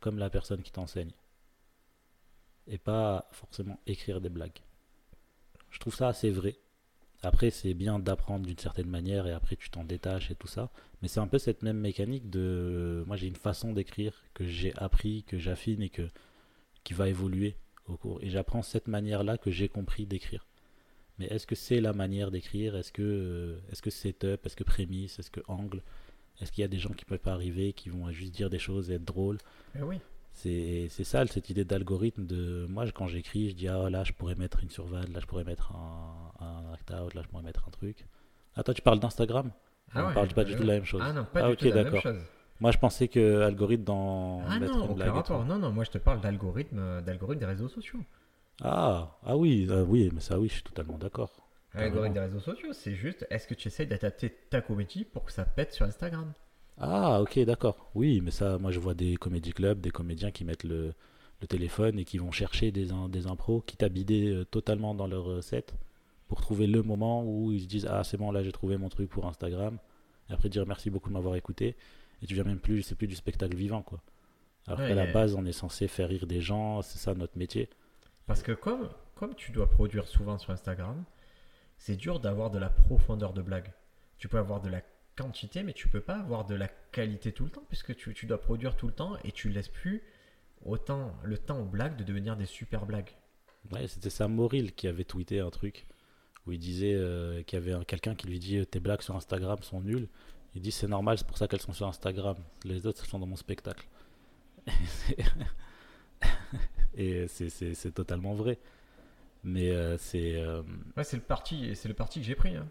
comme la personne qui t'enseigne. Et pas forcément écrire des blagues. Je trouve ça assez vrai. Après, c'est bien d'apprendre d'une certaine manière et après tu t'en détaches et tout ça. Mais c'est un peu cette même mécanique de. Moi, j'ai une façon d'écrire que j'ai appris, que j'affine et que qui va évoluer au cours. Et j'apprends cette manière-là que j'ai compris d'écrire. Mais est-ce que c'est la manière d'écrire? Est-ce que euh, est-ce que setup? Est-ce que prémisse? Est-ce que angle? Est-ce qu'il y a des gens qui peuvent pas arriver, qui vont juste dire des choses et être drôles? Eh oui. C'est ça, cette idée d'algorithme de moi quand j'écris, je dis ah là je pourrais mettre une surval, là je pourrais mettre un, un act out, là je pourrais mettre un truc. Ah toi tu parles d'Instagram? On parle pas du euh, tout de la même chose. Ah non, pas Ah, du ok, tout la même d'accord. chose. Moi, je pensais que algorithme dans. Ah non, aucun rapport. Non, non, moi je te parle d'algorithme, euh, d'algorithme des réseaux sociaux. Ah, ah oui, ah oui, mais ça, oui, je suis totalement d'accord. L'algorithme des réseaux sociaux, c'est juste, est-ce que tu essayes d'adapter ta comédie pour que ça pète sur Instagram? Ah, ok, d'accord. Oui, mais ça, moi je vois des comédie clubs, des comédiens qui mettent le, le téléphone et qui vont chercher des, des impros, qui t'habident euh, totalement dans leur euh, set pour trouver le moment où ils se disent Ah, c'est bon, là j'ai trouvé mon truc pour Instagram. Et après dire merci beaucoup de m'avoir écouté. Et tu viens même plus, c'est plus du spectacle vivant, quoi. Alors qu'à la base, on est censé faire rire des gens, c'est ça notre métier. Parce que comme, comme tu dois produire souvent sur Instagram, c'est dur d'avoir de la profondeur de blague. Tu peux avoir de la quantité, mais tu peux pas avoir de la qualité tout le temps, puisque tu, tu dois produire tout le temps et tu laisses plus autant le temps aux blagues de devenir des super blagues. Ouais, c'était Sam Moril qui avait tweeté un truc où il disait euh, qu'il y avait quelqu'un qui lui dit tes blagues sur Instagram sont nulles. Il dit c'est normal, c'est pour ça qu'elles sont sur Instagram. Les autres, elles sont dans mon spectacle. Et c'est totalement vrai. Mais euh, c'est. Euh, ouais, c'est le parti, c'est le parti que j'ai pris. Hein.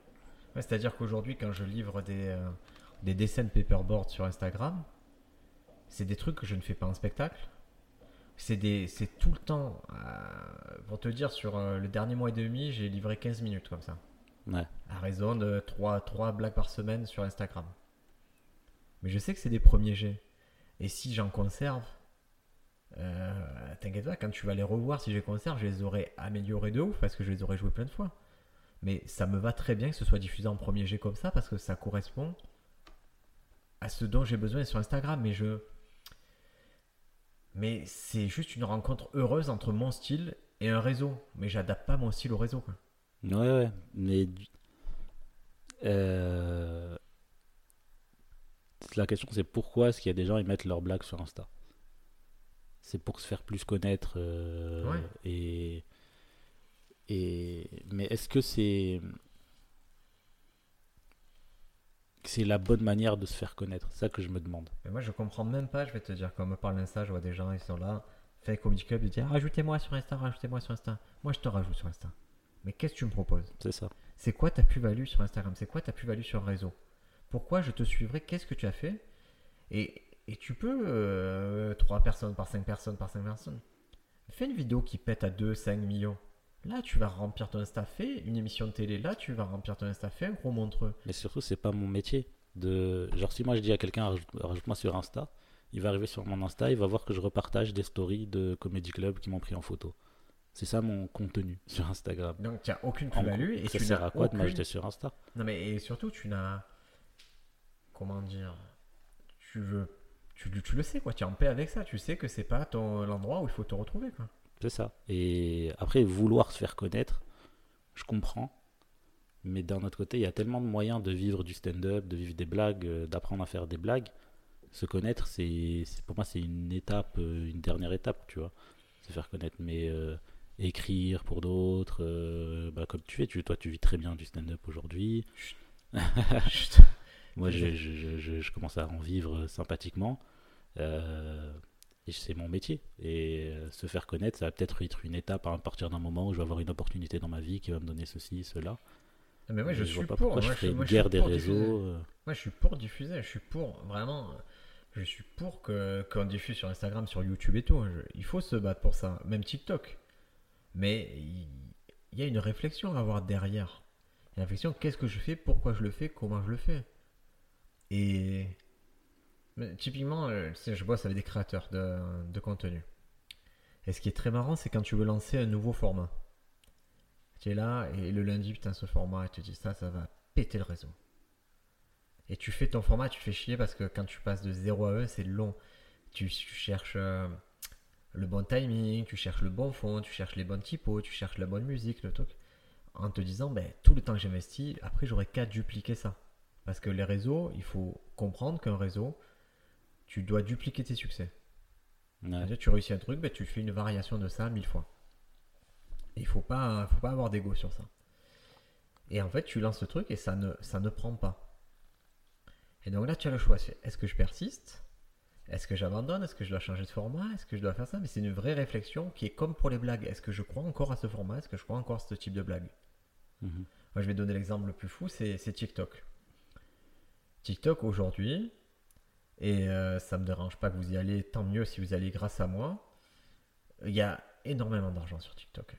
C'est-à-dire qu'aujourd'hui, quand je livre des, euh, des dessins de paperboard sur Instagram, c'est des trucs que je ne fais pas en spectacle. C'est tout le temps. pour te dire, sur le dernier mois et demi, j'ai livré 15 minutes comme ça. Ouais. À raison de 3, 3 blagues par semaine sur Instagram. Mais je sais que c'est des premiers jets. Et si j'en conserve, euh, t'inquiète pas, quand tu vas les revoir, si je les conserve, je les aurais améliorés de ouf parce que je les aurais joués plein de fois. Mais ça me va très bien que ce soit diffusé en premier jet comme ça parce que ça correspond à ce dont j'ai besoin sur Instagram. Mais je. Mais c'est juste une rencontre heureuse entre mon style et un réseau. Mais j'adapte pas mon style au réseau. Quoi. Ouais, ouais. Mais. Euh, la question, c'est pourquoi est-ce qu'il y a des gens qui mettent leurs blagues sur Insta? C'est pour se faire plus connaître. Euh, et, et, mais est-ce que c'est c'est la bonne manière de se faire connaître? C'est ça que je me demande. Mais moi, je comprends même pas. Je vais te dire, quand on me parle d'Insta, je vois des gens, ils sont là, fait Comedy Club, ils disent rajoutez-moi sur Insta, rajoutez-moi sur Insta. Moi, je te rajoute sur Insta. Mais qu'est-ce que tu me proposes? C'est ça. C'est quoi ta plus-value sur Instagram? C'est quoi ta plus-value sur le réseau? Pourquoi je te suivrai? Qu'est-ce que tu as fait? Et, et tu peux, euh, 3 personnes par 5 personnes par 5 personnes. Fais une vidéo qui pète à 2, 5 millions. Là, tu vas remplir ton Insta. Fais une émission de télé. Là, tu vas remplir ton Insta. Fais un gros montreux. Mais surtout, c'est pas mon métier. De... Genre, si moi je dis à quelqu'un, rajoute-moi sur Insta, il va arriver sur mon Insta, il va voir que je repartage des stories de Comedy Club qui m'ont pris en photo. C'est ça mon contenu sur Instagram. Donc, tu n'as aucune plus-value. Et ça tu sert à quoi de m'ajouter sur Insta? Non, mais et surtout, tu n'as. Comment dire Tu veux tu, le sais, quoi. Tu es en paix avec ça. Tu sais que c'est pas ton, l'endroit où il faut te retrouver, quoi. C'est ça. Et après, vouloir se faire connaître, je comprends. Mais d'un autre côté, il y a tellement de moyens de vivre du stand-up, de vivre des blagues, euh, d'apprendre à faire des blagues. Se connaître, c'est, pour moi, c'est une étape, euh, une dernière étape, tu vois. Se faire connaître. Mais euh, écrire pour d'autres, bah, comme tu fais, tu, toi, tu vis très bien du stand-up aujourd'hui. Moi, je, je, je, je, commence à en vivre sympathiquement. Euh, et c'est mon métier. Et euh, se faire connaître, ça va peut-être être une étape à partir d'un moment où je vais avoir une opportunité dans ma vie qui va me donner ceci, cela. Ah, mais moi, je, suis pas pour. Moi, je fais une guerre des réseaux. Euh. Moi, je suis pour diffuser. Je suis pour vraiment. Je suis pour que qu'on diffuse sur Instagram, sur YouTube et tout. il faut se battre pour ça. Même TikTok. Mais il y, a une réflexion à avoir derrière. Une réflexion qu'est-ce que je fais, pourquoi je le fais, comment je le fais. Et typiquement, euh, je bosse avec des créateurs de, contenu. Et ce qui est très marrant, c'est quand tu veux lancer un nouveau format. Tu es là et le lundi, putain, ce format, tu te dis ça, ça va péter le réseau. Et tu fais ton format, tu fais chier parce que quand tu passes de 0 à 1, c'est long. Tu, cherches euh, le bon timing, tu cherches le bon fond, tu cherches les bonnes typos, tu cherches la bonne musique, le truc. En te disant, ben, tout le temps que j'investis, après j'aurais qu'à dupliquer ça. Parce que les réseaux, il faut comprendre qu'un réseau, tu dois dupliquer tes succès. Tu réussis un truc, ben, tu fais une variation de ça mille fois. Il faut pas, faut pas avoir d'ego sur ça. Et en fait, tu lances ce truc et ça ne, ça ne prend pas. Et donc là, tu as le choix. Est-ce que je persiste? Est-ce que j'abandonne? Est-ce que je dois changer de format? Est-ce que je dois faire ça? Mais c'est une vraie réflexion qui est comme pour les blagues. Est-ce que je crois encore à ce format? Est-ce que je crois encore à ce type de blague? Mhm. Moi, je vais donner l'exemple le plus fou, c'est TikTok. TikTok aujourd'hui, Et euh, ça me dérange pas que vous y allez, tant mieux si vous y allez grâce à moi. Il y a énormément d'argent sur TikTok.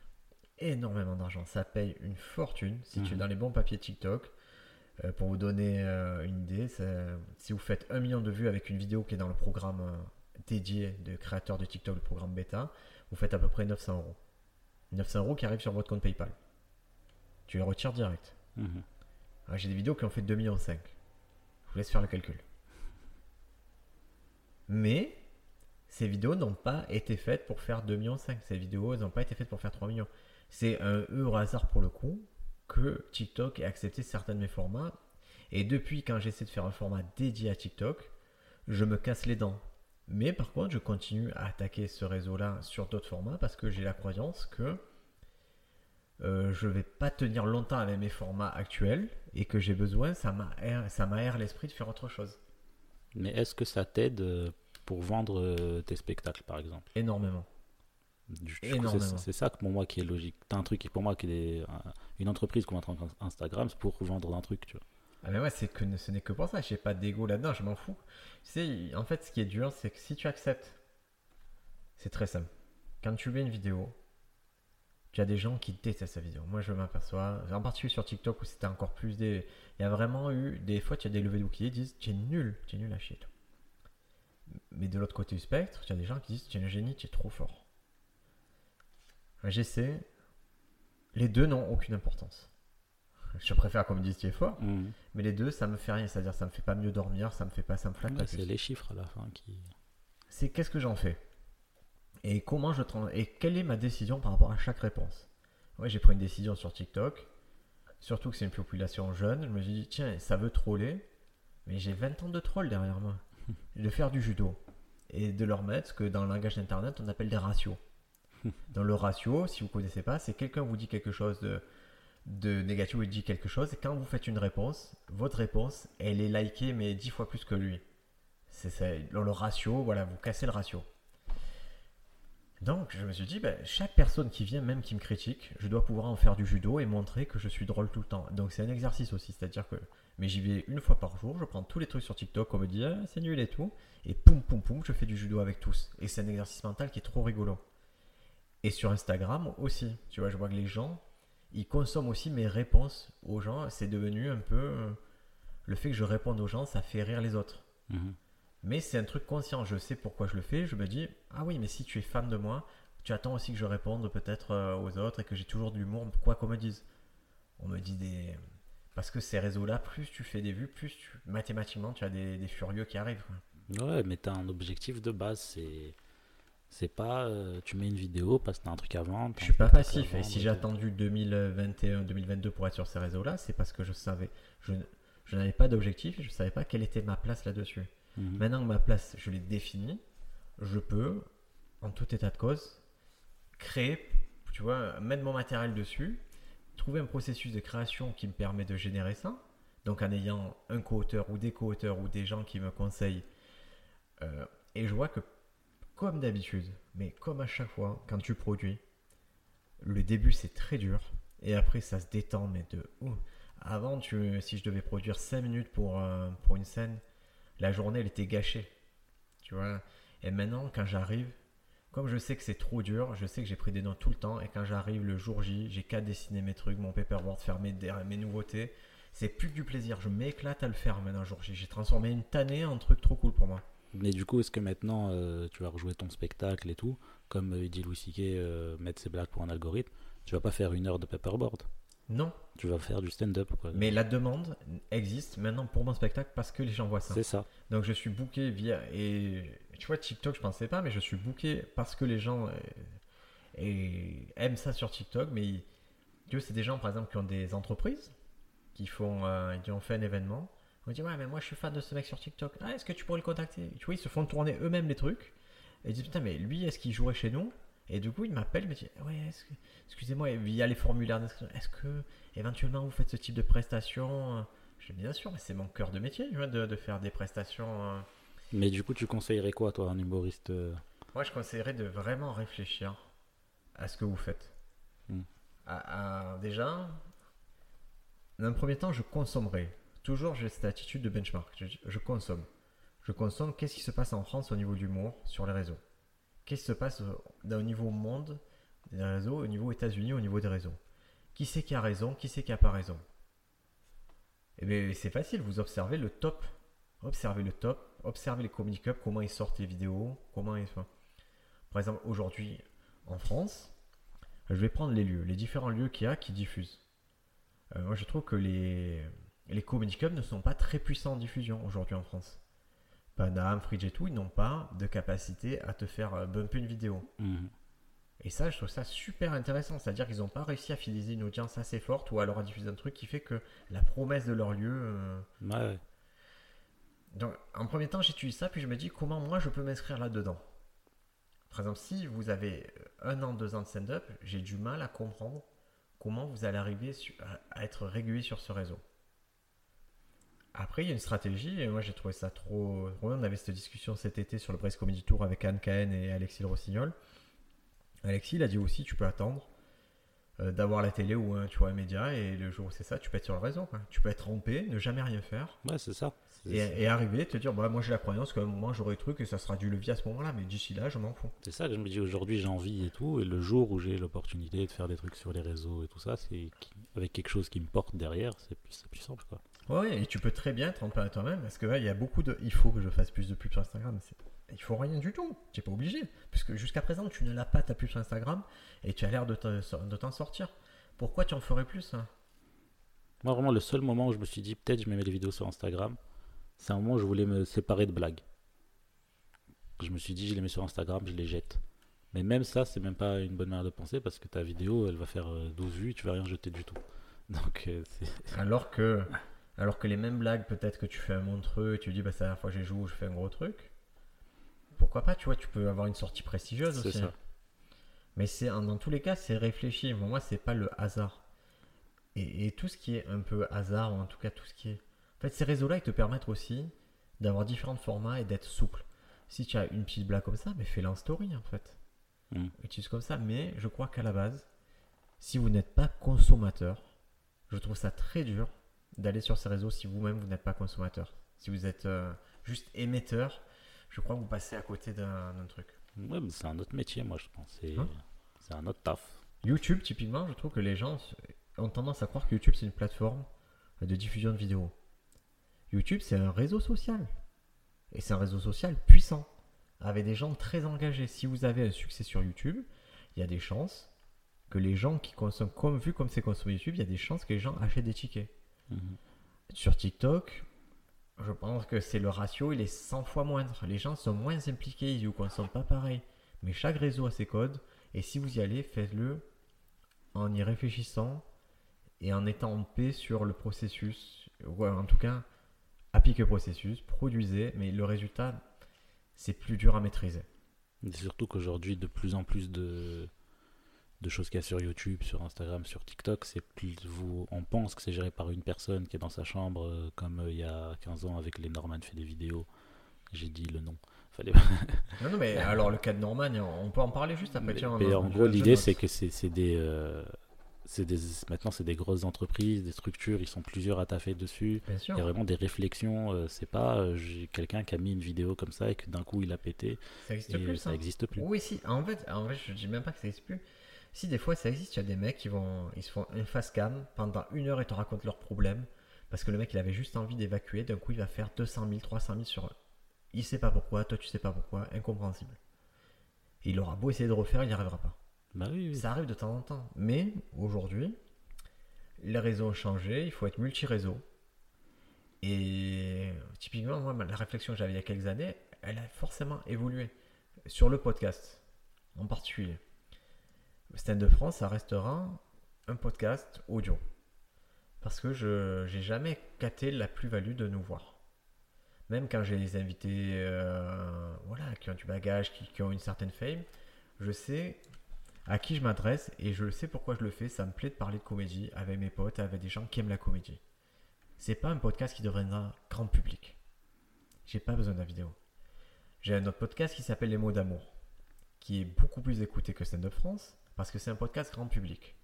Énormément d'argent. Ça paye une fortune si tu es Mhm. dans les bons papiers TikTok. Euh, pour vous donner euh, une idée, si vous faites un million de vues avec une vidéo qui est dans le programme dédié de créateur de TikTok, le programme bêta, vous faites à peu près 900 euros. 900 euros qui arrivent sur votre compte PayPal. Tu les retires direct. Mhm. Ah, J'ai des vidéos qui ont fait 2,5 millions. Je vous laisse faire le calcul. Mais ces vidéos n'ont pas été faites pour faire 2,5 millions. Ces vidéos n'ont pas été faites pour faire 3 millions. C'est un heureux hasard pour le coup que TikTok ait accepté certains de mes formats. Et depuis quand j'essaie de faire un format dédié à TikTok, je me casse les dents. Mais par contre, je continue à attaquer ce réseau-là sur d'autres formats parce que j'ai la croyance que euh, je vais pas tenir longtemps avec mes formats actuels et que j'ai besoin, ça m'aère l'esprit de faire autre chose. Mais est-ce que ça t'aide euh, pour vendre euh, tes spectacles, par exemple? Énormément. C'est- ça pour moi qui est logique. T'as un truc qui pour moi qui est un- une entreprise qu'on va en Instagram, c'est pour vendre un truc, tu vois. Ah mais ouais, c'est que ce n'est que pour ça, j'ai pas d'ego là-dedans, je m'en fous. Tu sais, en fait, ce qui est dur, c'est que si tu acceptes, c'est très simple. Quand tu mets une vidéo, tu as des gens qui détestent sa vidéo. Moi, je m'aperçois, en particulier sur TikTok où c'était encore plus des. Il y a vraiment eu des fois, tu as des levées de qui disent Tu es nul, tu es nul à chier. toi. Mais de l'autre côté du spectre, tu as des gens qui disent Tu es un génie, tu es trop fort. J'essaie. Les deux n'ont aucune importance. Je préfère qu'on me dise tu es fort, Mhm. mais les deux, ça me fait rien. C'est-à-dire, ça me fait pas mieux dormir, ça me fait pas, ça me flatte Ouais, c'est les chiffres à la fin qui. C'est qu'est-ce que j'en fais? Et comment je trans- et quelle est ma décision par rapport à chaque réponse. Ouais, j'ai pris une décision sur TikTok, surtout que c'est une population jeune. Je me suis dit tiens, ça veut troller, mais j'ai 20 ans de troll derrière moi. de faire du judo et de leur mettre ce que dans le langage d'internet on appelle des ratios. Dans le ratio, si vous connaissez pas, c'est quelqu'un vous dit quelque chose de, de négatif ou il dit quelque chose et quand vous faites une réponse, votre réponse, elle est likée mais 10 fois plus que lui. C'est ça, le le ratio, voilà, vous cassez le ratio. Donc, je me suis dit, ben, chaque personne qui vient, même qui me critique, je dois pouvoir en faire du judo et montrer que je suis drôle tout le temps. Donc, c'est un exercice aussi, c'est-à-dire que, mais j'y vais une fois par jour, je prends tous les trucs sur TikTok, on me dit, ah, c'est nul et tout, et poum, poum, poum, je fais du judo avec tous. Et c'est un exercice mental qui est trop rigolo. Et sur Instagram aussi, tu vois, je vois que les gens, ils consomment aussi mes réponses aux gens, c'est devenu un peu. euh, Le fait que je réponde aux gens, ça fait rire les autres. Mhm. Mais c'est un truc conscient, je sais pourquoi je le fais. Je me dis, ah oui, mais si tu es fan de moi, tu attends aussi que je réponde peut-être euh, aux autres et que j'ai toujours de l'humour, quoi qu'on me dise. On me dit des. Parce que ces réseaux-là, plus tu fais des vues, plus tu... mathématiquement tu as des, des furieux qui arrivent. quoi. Ouais, mais t'as un objectif de base, c'est. C'est pas. euh, tu mets une vidéo parce que t'as un truc à vendre. t'as Je suis pas passif. Et si j'ai attendu 2021-2022 pour être sur ces réseaux-là, c'est parce que je savais. Je, je n'avais pas d'objectif et je savais pas quelle était ma place là-dessus. Mhm. Maintenant que ma place, je l'ai définie, je peux, en tout état de cause, créer, tu vois, mettre mon matériel dessus, trouver un processus de création qui me permet de générer ça. Donc en ayant un co-auteur ou des co-auteurs ou des gens qui me conseillent. Euh, et je vois que, comme d'habitude, mais comme à chaque fois, quand tu produis, le début c'est très dur. Et après ça se détend, mais de ouf. Avant, tu, si je devais produire 5 minutes pour, euh, pour une scène, la journée elle était gâchée. Tu vois? Et maintenant, quand j'arrive, comme je sais que c'est trop dur, je sais que j'ai pris des notes tout le temps. Et quand j'arrive le jour J, j'ai qu'à dessiner mes trucs, mon paperboard, faire mes, mes nouveautés. C'est plus que du plaisir. Je m'éclate à le faire maintenant jour J. J'ai transformé une tannée en truc trop cool pour moi. Mais du coup, est-ce que maintenant euh, tu vas rejouer ton spectacle et tout, comme euh, dit Louis C.K., euh, mettre ses blagues pour un algorithme, tu vas pas faire une heure de paperboard? Non, Tu vas faire du stand-up. quoi. mais la demande existe maintenant pour mon spectacle parce que les gens voient ça. C'est ça. Donc je suis booké via et tu vois TikTok je pensais pas mais je suis booké parce que les gens euh, et aiment ça sur TikTok mais ils- tu vois c'est des gens par exemple qui ont des entreprises qui font euh, qui ont fait un événement on dit ouais mais moi je suis fan de ce mec sur TikTok ah est-ce que tu pourrais le contacter? Tu vois ils se font tourner eux-mêmes les trucs et ils disent putain mais lui est-ce qu'il jouerait chez nous? Et du coup il m'appelle il me dit ouais excusez-moi il y a les formulaires d'inscription est-ce que éventuellement vous faites ce type de prestation je dis bien sûr mais c'est mon cœur de métier vois, de, de faire des prestations euh, Mais du coup, tu conseillerais quoi, toi, un humoriste euh, Moi, je conseillerais de vraiment réfléchir à ce que vous faites. Hmm. À- à- déjà, dans un premier temps, je consommerai. Toujours, j'ai cette attitude de benchmark. Je, je consomme. je consomme qu'est-ce qui se passe en France au niveau du l'humour sur les réseaux. Qu'est-ce qui se passe au niveau monde des réseaux, au niveau États-Unis, au niveau des réseaux? Qui c'est qui a raison, qui c'est qui a pas raison? Eh bien, c'est facile, vous observez le top. Observez le top, observez les communicables, comment ils sortent les vidéos, comment ils. Par exemple, aujourd'hui, en France, je vais prendre les lieux, les différents lieux qu'il y a qui diffusent. Euh, moi, je trouve que les, les communicables ne sont pas très puissants en diffusion aujourd'hui en France. Panam, Fridge et tout, ils n'ont pas de capacité à te faire euh, bumper une vidéo. Mhm. Et ça, je trouve ça super intéressant. C'est-à-dire qu'ils n'ont pas réussi à fidéliser une audience assez forte ou alors à diffuser un truc qui fait que la promesse de leur lieu. Euh, ouais. Donc, en premier temps, j'étudie ça, puis je me dis comment moi je peux m'inscrire là-dedans. Par exemple, si vous avez un an, deux ans de stand-up, j'ai du mal à comprendre comment vous allez arriver à être régulier sur ce réseau. Après, il y a une stratégie, et moi j'ai trouvé ça trop. On avait cette discussion cet été sur le Press Comedy Tour avec Anne Cahen et Alexis Le Rossignol. Alexis, il a dit aussi tu peux attendre euh, d'avoir la télé ou un, tu vois, un média, et le jour où c'est ça, tu peux être sur le réseau. Tu peux être trompé, ne jamais rien faire. Ouais, c'est ça. Et, arriver, te dire bah, moi j'ai la croyance qu'à un moment j'aurai truc et ça sera du levier à ce moment-là, mais d'ici là, je m'en fous. C'est ça je me dis aujourd'hui, j'ai envie et tout, et le jour où j'ai l'opportunité de faire des trucs sur les réseaux et tout ça, c'est avec quelque chose qui me porte derrière, c'est plus, plus simple quoi. Ouais, et tu peux très bien te rendre à toi-même parce que il y a beaucoup de. Il faut que je fasse plus de pubs sur Instagram. Il faut rien du tout. Tu n'es pas obligé. Puisque jusqu'à présent, tu ne l'as pas ta pub sur Instagram et tu as l'air de t'en sortir. Pourquoi tu en ferais plus hein? Moi, vraiment, le seul moment où je me suis dit peut-être je me mets des vidéos sur Instagram, c'est un moment où je voulais me séparer de blagues. Je me suis dit je les mets sur Instagram, je les jette. Mais même ça, c'est même pas une bonne manière de penser parce que ta vidéo, elle va faire 12 euh, vues, tu vas rien jeter du tout. Donc, euh, Alors que alors que les mêmes blagues, peut-être que tu fais un montreux et tu dis, bah, c'est la dernière fois que j'ai joué, je fais un gros truc. Pourquoi pas, tu vois, tu peux avoir une sortie prestigieuse aussi. Ça. Mais c'est dans tous les cas, c'est réfléchi. Pour moi, c'est pas le hasard. Et, tout ce qui est un peu hasard, ou en tout cas tout ce qui est. En fait, ces réseaux-là, ils te permettent aussi d'avoir différents formats et d'être souple. Si tu as une petite blague comme ça, mais fais-la en story en fait. Mm. Utilise comme ça, mais je crois qu'à la base, si vous n'êtes pas consommateur, je trouve ça très dur d'aller sur ces réseaux si vous-même vous, n'êtes pas consommateur. Si vous êtes euh, juste émetteur, je crois que vous passez à côté d'un truc. Ouais, mais c'est un autre métier, moi je pense. Hein c'est un autre taf. YouTube, typiquement, je trouve que les gens ont tendance à croire que YouTube c'est une plateforme de diffusion de vidéos. YouTube c'est un réseau social. Et c'est un réseau social puissant, avec des gens très engagés. Si vous avez un succès sur YouTube, il y a des chances que les gens qui consomment, comme vu comme c'est consommé YouTube, il y a des chances que les gens achètent des tickets. Mhm. Sur TikTok, je pense que c'est le ratio, il est 100 fois moindre. Les gens sont moins impliqués, ils ne consomment pas pareil. Mais chaque réseau a ses codes. Et si vous y allez, faites-le en y réfléchissant et en étant en paix sur le processus. Ou en tout cas, appliquez le processus, produisez, mais le résultat, c'est plus dur à maîtriser. Surtout qu'aujourd'hui, de plus en plus de, de choses qu'il y a sur YouTube, sur Instagram, sur TikTok, c'est plus vous, on pense que c'est géré par une personne qui est dans sa chambre, euh, comme euh, il y a 15 ans avec les Norman fait des vidéos. J'ai dit le nom. Fallait... non, non, mais alors le cas de Norman, on peut en parler juste après. Mais, en gros, l'idée c'est que c'est des, euh, des, maintenant c'est des grosses entreprises, des structures, ils sont plusieurs à taffer dessus. Il y a vraiment des réflexions. c'est pas quelqu'un qui a mis une vidéo comme ça et que d'un coup il a pété. Ça existe plus. Ça existe plus. Oui, si. En fait, en fait, je dis même pas que ça existe plus. Si des fois ça existe, il y a des mecs qui vont, ils se font une face cam pendant une heure et te racontent leurs problèmes parce que le mec il avait juste envie d'évacuer. D'un coup il va faire 200 000, 300 000 sur. Il sait pas pourquoi, toi tu sais pas pourquoi, incompréhensible. il aura beau essayer de refaire, il n'y arrivera pas. Bah oui, Ça arrive de temps en temps. Mais aujourd'hui, les réseaux ont changé, il faut être multi-réseau. Et typiquement, moi, la réflexion que j'avais il y a quelques années, elle a forcément évolué. Sur le podcast, en particulier. Stand de France, ça restera un podcast audio. Parce que je n'ai jamais capté la plus-value de nous voir. Même quand j'ai des invités euh, voilà, qui ont du bagage, qui, ont une certaine fame, je sais à qui je m'adresse et je sais pourquoi je le fais. Ça me plaît de parler de comédie avec mes potes, avec des gens qui aiment la comédie. C'est pas un podcast qui deviendra grand public. J'ai pas besoin de la vidéo. J'ai un autre podcast qui s'appelle Les mots d'amour, qui est beaucoup plus écouté que Stand Up France, parce que c'est un podcast grand public.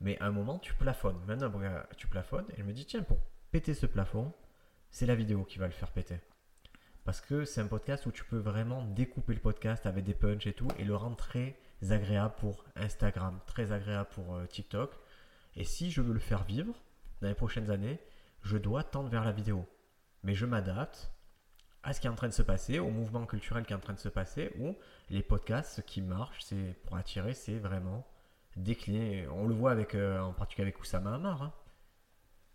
Mais à un moment, tu plafonnes. Maintenant, tu plafonnes et je me dis, tiens, pour péter ce plafond, c'est la vidéo qui va le faire péter. Parce que c'est un podcast où tu peux vraiment découper le podcast avec des punchs et tout et le rendre très agréable pour Instagram, très agréable pour euh, TikTok. Et si je veux le faire vivre dans les prochaines années, je dois tendre vers la vidéo. Mais je m'adapte à ce qui est en train de se passer, au mouvement culturel qui est en train de se passer, où les podcasts, ce qui marche, c'est pour attirer, c'est vraiment décliner. On le voit avec, euh, en particulier avec Oussama Hamar. Hein.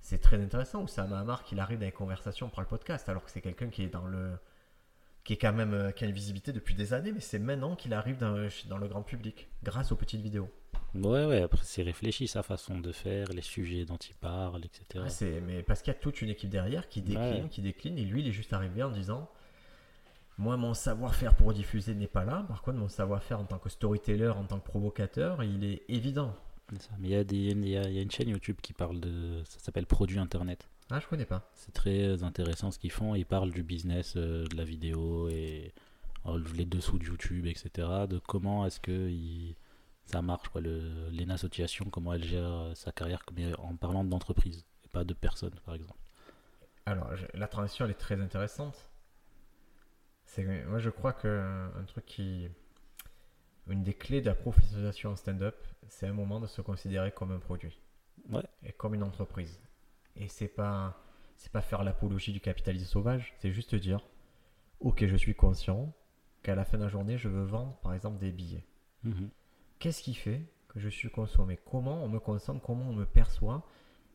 C'est très intéressant. Oussama Hamar, qu'il arrive dans les conversations par le podcast, alors que c'est quelqu'un qui est dans le. Qui est quand même. Euh, qui a une visibilité depuis des années, mais c'est maintenant qu'il arrive dans, dans le grand public, grâce aux petites vidéos. Ouais, ouais, après c'est réfléchi sa façon de faire, les sujets dont il parle, etc. c'est, mais parce qu'il y a toute une équipe derrière qui décline, qui décline, et lui il est juste arrivé en disant Moi mon savoir-faire pour diffuser n'est pas là, par contre mon savoir-faire en tant que storyteller, en tant que provocateur, il est évident. Mais il y, a des, il, y a, une chaîne YouTube qui parle de. Ça s'appelle Produit Internet. Ah, je connais pas. C'est très intéressant ce qu'ils font. Ils parlent du business, euh, de la vidéo et oh, les dessous de YouTube, etc. De comment est-ce qu'ils ça marche, quoi. L'ENA Association, comment elle gère sa carrière en parlant d'entreprise et pas de personne, par exemple. Alors, la transition, elle est très intéressante. C'est, moi, je crois que un truc qui. Une des clés de la professionnalisation en stand-up, c'est un moment de se considérer comme un produit. Ouais. Et comme une entreprise. Et c'est pas. C'est pas faire l'apologie du capitalisme sauvage, c'est juste dire Ok, je suis conscient qu'à la fin de la journée, je veux vendre, par exemple, des billets. Mhm qu'est-ce qui fait que je suis consommé Comment on me consomme? Comment on me perçoit?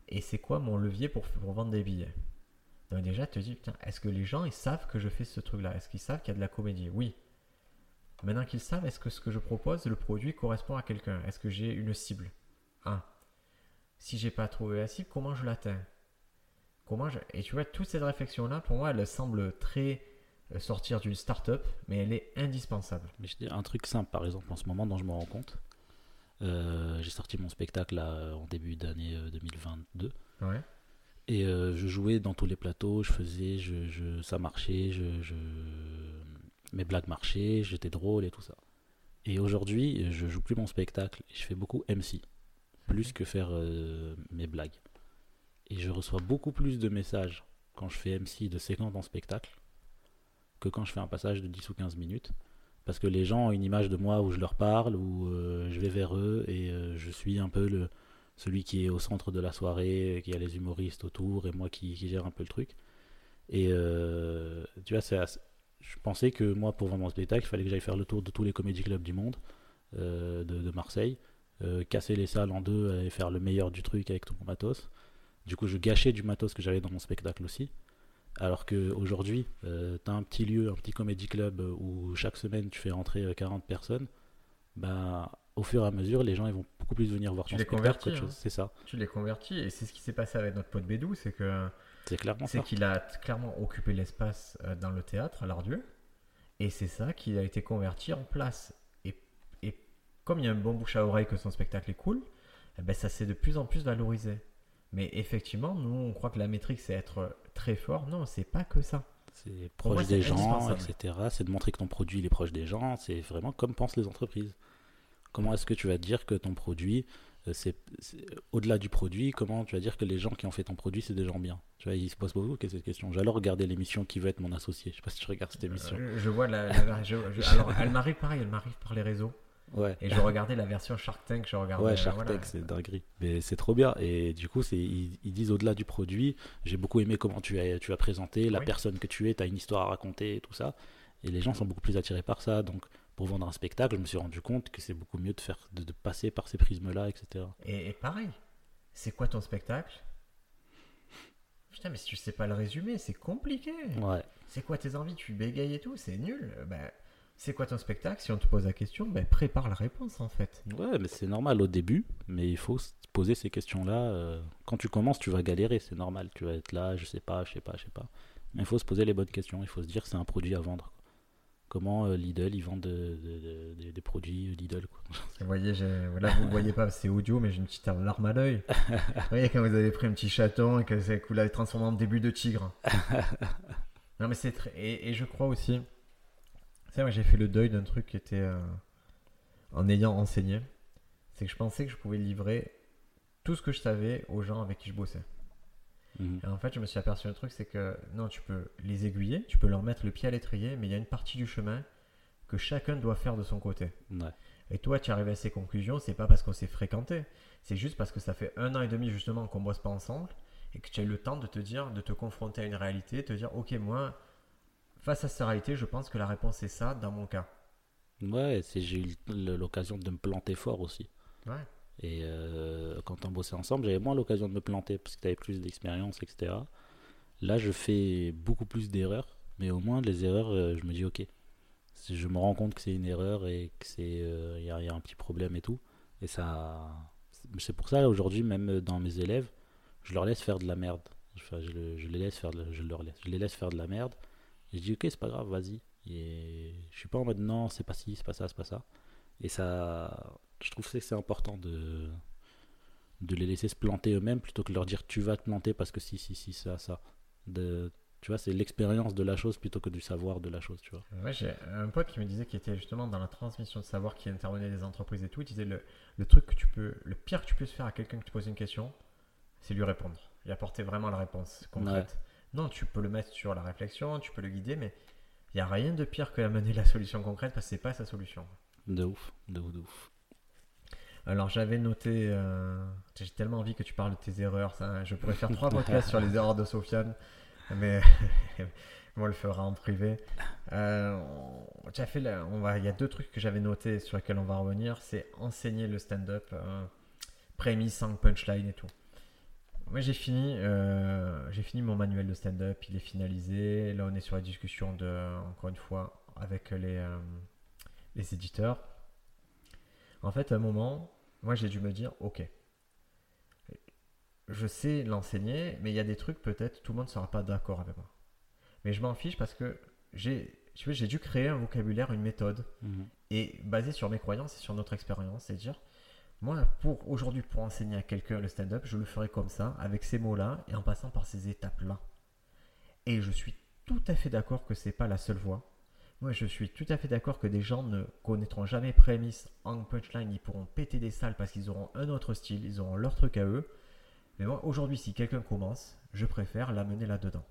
Et c'est quoi mon levier pour, vendre des billets? Donc déjà, te dis, est-ce que les gens, ils savent que je fais ce truc-là? Est-ce qu'ils savent qu'il y a de la comédie? Oui. Maintenant qu'ils savent, est-ce que ce que je propose, le produit correspond à quelqu'un? Est-ce que j'ai une cible? Si j'ai pas trouvé la cible, comment je l'atteins? Comment je... Et tu vois, toute cette réflexion-là, pour moi, elle semble très euh, sortir d'une start-up, mais elle est indispensable. Mais je dis un truc simple, par exemple, en ce moment, dont je me rends compte. Euh, j'ai sorti mon spectacle là, en début d'année 2022. Euh, ouais. Et je jouais dans tous les plateaux, je faisais, je, je ça marchait, je, je, mes blagues marchaient, j'étais drôle et tout ça. Et aujourd'hui, je joue plus mon spectacle, je fais beaucoup MC, plus que faire mes blagues. Et je reçois beaucoup plus de messages quand je fais MC de séquences en spectacle que quand je fais un passage de 10 ou 15 minutes. Parce que les gens ont une image de moi où je leur parle, où euh, je vais vers eux et euh, je suis un peu le, celui qui est au centre de la soirée, qui a les humoristes autour et moi qui, gère un peu le truc. Et euh, tu vois, je pensais que moi, pour vendre mon spectacle, il fallait que j'aille faire le tour de tous les comédie clubs du monde, de, de, Marseille, casser les salles en deux et faire le meilleur du truc avec tout mon matos. Du coup, je gâchais du matos que j'avais dans mon spectacle aussi. Alors qu'aujourd'hui, euh, tu as un petit lieu, un petit comédie club euh, où chaque semaine tu fais rentrer 40 euh, personnes, ben, au fur et à mesure, les gens ils vont beaucoup plus venir voir tu ton les spectacle hein. C'est ça. Tu les convertis et c'est ce qui s'est passé avec notre pote Bédou, c'est que c'est clairement c'est qu'il a clairement occupé l'espace dans le théâtre à l'Ardieu et c'est ça qui a été converti en place. Comme il y a un bon bouche à oreille que son spectacle est cool, eh ben ça s'est de plus en plus valorisé. Mais effectivement, nous, on croit que la métrique, c'est être très fort. Non, c'est pas que ça. C'est proche des gens, etc. C'est de montrer que ton produit il est proche des gens. C'est vraiment comme pensent les entreprises. Comment est-ce que tu vas dire que ton produit, euh, c'est au-delà du produit, comment tu vas dire que les gens qui ont fait ton produit, c'est des gens bien? Tu vois, ils se posent beaucoup cette question. J'allais regarder l'émission Qui veut être mon associé? Je sais pas si tu regardes cette émission. Euh, je, vois la. alors, elle m'arrive pareil, elle m'arrive par les réseaux. Ouais. Et je regardais la version Shark Tank, je regardais. Ouais, Shark Tank, c'est dinguerie. Mais c'est trop bien. Et du coup, c'est, ils, disent au-delà du produit, j'ai beaucoup aimé comment tu as, tu as présenté, la personne que tu es, tu as une histoire à raconter et tout ça. Et les gens sont beaucoup plus attirés par ça. Donc, pour vendre un spectacle, je me suis rendu compte que c'est beaucoup mieux de, faire, de, passer par ces prismes-là, etc. Et, pareil, c'est quoi ton spectacle? Putain, mais si tu sais pas le résumer, c'est compliqué. Ouais. C'est quoi tes envies? Tu bégayes et tout, c'est nul. Ben c'est quoi ton spectacle? Si on te pose la question, ben, prépare la réponse en fait. Ouais, mais c'est normal au début, mais il faut se poser ces questions-là. Euh, quand tu commences, tu vas galérer, c'est normal. Tu vas être là, je sais pas, je sais pas, je sais pas. Mais il faut se poser les bonnes questions. Il faut se dire c'est un produit à vendre. Comment euh, Lidl, ils vendent des produits Lidl quoi. Vous voyez, là vous voyez pas, c'est audio, mais j'ai une petite larme à l'œil. vous voyez quand vous avez pris un petit chaton et que vous l'avez transformé en début de tigre. non mais c'est très... et je crois aussi j'ai fait le deuil d'un truc qui était euh, en ayant enseigné. C'est que je pensais que je pouvais livrer tout ce que je savais aux gens avec qui je bossais. Mhm. Et en fait, je me suis aperçu un truc, c'est que non, tu peux les aiguiller, tu peux leur mettre le pied à l'étrier, mais il y a une partie du chemin que chacun doit faire de son côté. Et toi, tu arrives à ces conclusions, c'est pas parce qu'on s'est fréquenté, c'est juste parce que ça fait un an et demi justement qu'on bosse pas ensemble et que tu as eu le temps de te dire, de te confronter à une réalité, te dire, ok, moi, face à cette réalité, je pense que la réponse est ça dans mon cas. Ouais, j'ai eu l'occasion de me planter fort aussi. Ouais. Et euh, quand on bossait ensemble, j'avais moins l'occasion de me planter parce que tu avais plus d'expérience, etc. Là, je fais beaucoup plus d'erreurs, mais au moins les erreurs, euh, je me dis ok, je me rends compte que c'est une erreur et que c'est il euh, y, a un petit problème et tout. Et ça, c'est pour ça aujourd'hui, même dans mes élèves, je leur laisse faire de la merde. Enfin, je, les laisse faire, de, je leur laisse, je les laisse faire de la merde. Et je dis ok, c'est pas grave, vas-y. Et je suis pas en mode non, c'est pas ci, c'est pas ça, c'est pas ça. Et ça, je trouve que c'est important de, de les laisser se planter eux-mêmes plutôt que de leur dire tu vas te planter parce que si, si, si, ça, ça. De, tu vois, c'est l'expérience de la chose plutôt que du savoir de la chose, tu vois. Ouais, j'ai un pote qui me disait qu'il était justement dans la transmission de savoir, qui intervenait des entreprises et tout. Il disait le, le truc que tu peux, le pire que tu peux faire à quelqu'un qui te pose une question, c'est lui répondre et apporter vraiment la réponse concrète. Non, tu peux le mettre sur la réflexion, tu peux le guider, mais il n'y a rien de pire que d'amener la solution concrète parce que c'est pas sa solution. De ouf, de ouf, de ouf. Alors j'avais noté, euh, j'ai tellement envie que tu parles de tes erreurs. Ça, je pourrais faire trois podcasts sur les erreurs de Sofiane, mais on le fera en privé. Euh, fait, on va, il y a deux trucs que j'avais notés sur lesquels on va revenir. C'est enseigner le stand-up, euh, prémisse, sans punchline et tout. Moi j'ai fini, euh, j'ai fini mon manuel de stand-up, il est finalisé. Là on est sur la discussion de, encore une fois, avec les, euh, les éditeurs. En fait, à un moment, moi j'ai dû me dire, ok, je sais l'enseigner, mais il y a des trucs peut-être tout le monde ne sera pas d'accord avec moi. Mais je m'en fiche parce que j'ai, j'ai dû créer un vocabulaire, une méthode, mhm. et basé sur mes croyances et sur notre expérience, c'est dire moi, pour aujourd'hui, pour enseigner à quelqu'un le stand-up, je le ferai comme ça, avec ces mots-là et en passant par ces étapes-là. Et je suis tout à fait d'accord que c'est pas la seule voie. Moi, je suis tout à fait d'accord que des gens ne connaîtront jamais prémisse en punchline, ils pourront péter des salles parce qu'ils auront un autre style, ils auront leur truc à eux. Mais moi, aujourd'hui, si quelqu'un commence, je préfère l'amener là-dedans.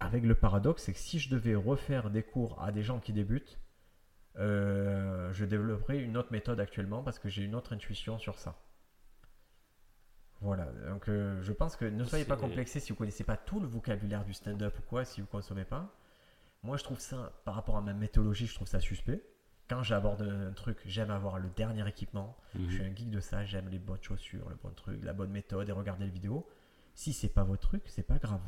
Avec le paradoxe, c'est que si je devais refaire des cours à des gens qui débutent, je développerai une autre méthode actuellement parce que j'ai une autre intuition sur ça. Voilà, donc euh, je pense que ne soyez pas complexés si vous connaissez pas tout le vocabulaire du stand-up ou quoi, si vous consommez pas. Moi, je trouve ça, par rapport à ma méthodologie, je trouve ça suspect. Quand j'aborde un truc, j'aime avoir le dernier équipement. Je suis mhm. un geek de ça, j'aime les bonnes chaussures, le bon truc, la bonne méthode et regarder les vidéos. Si c'est pas votre truc, c'est pas grave.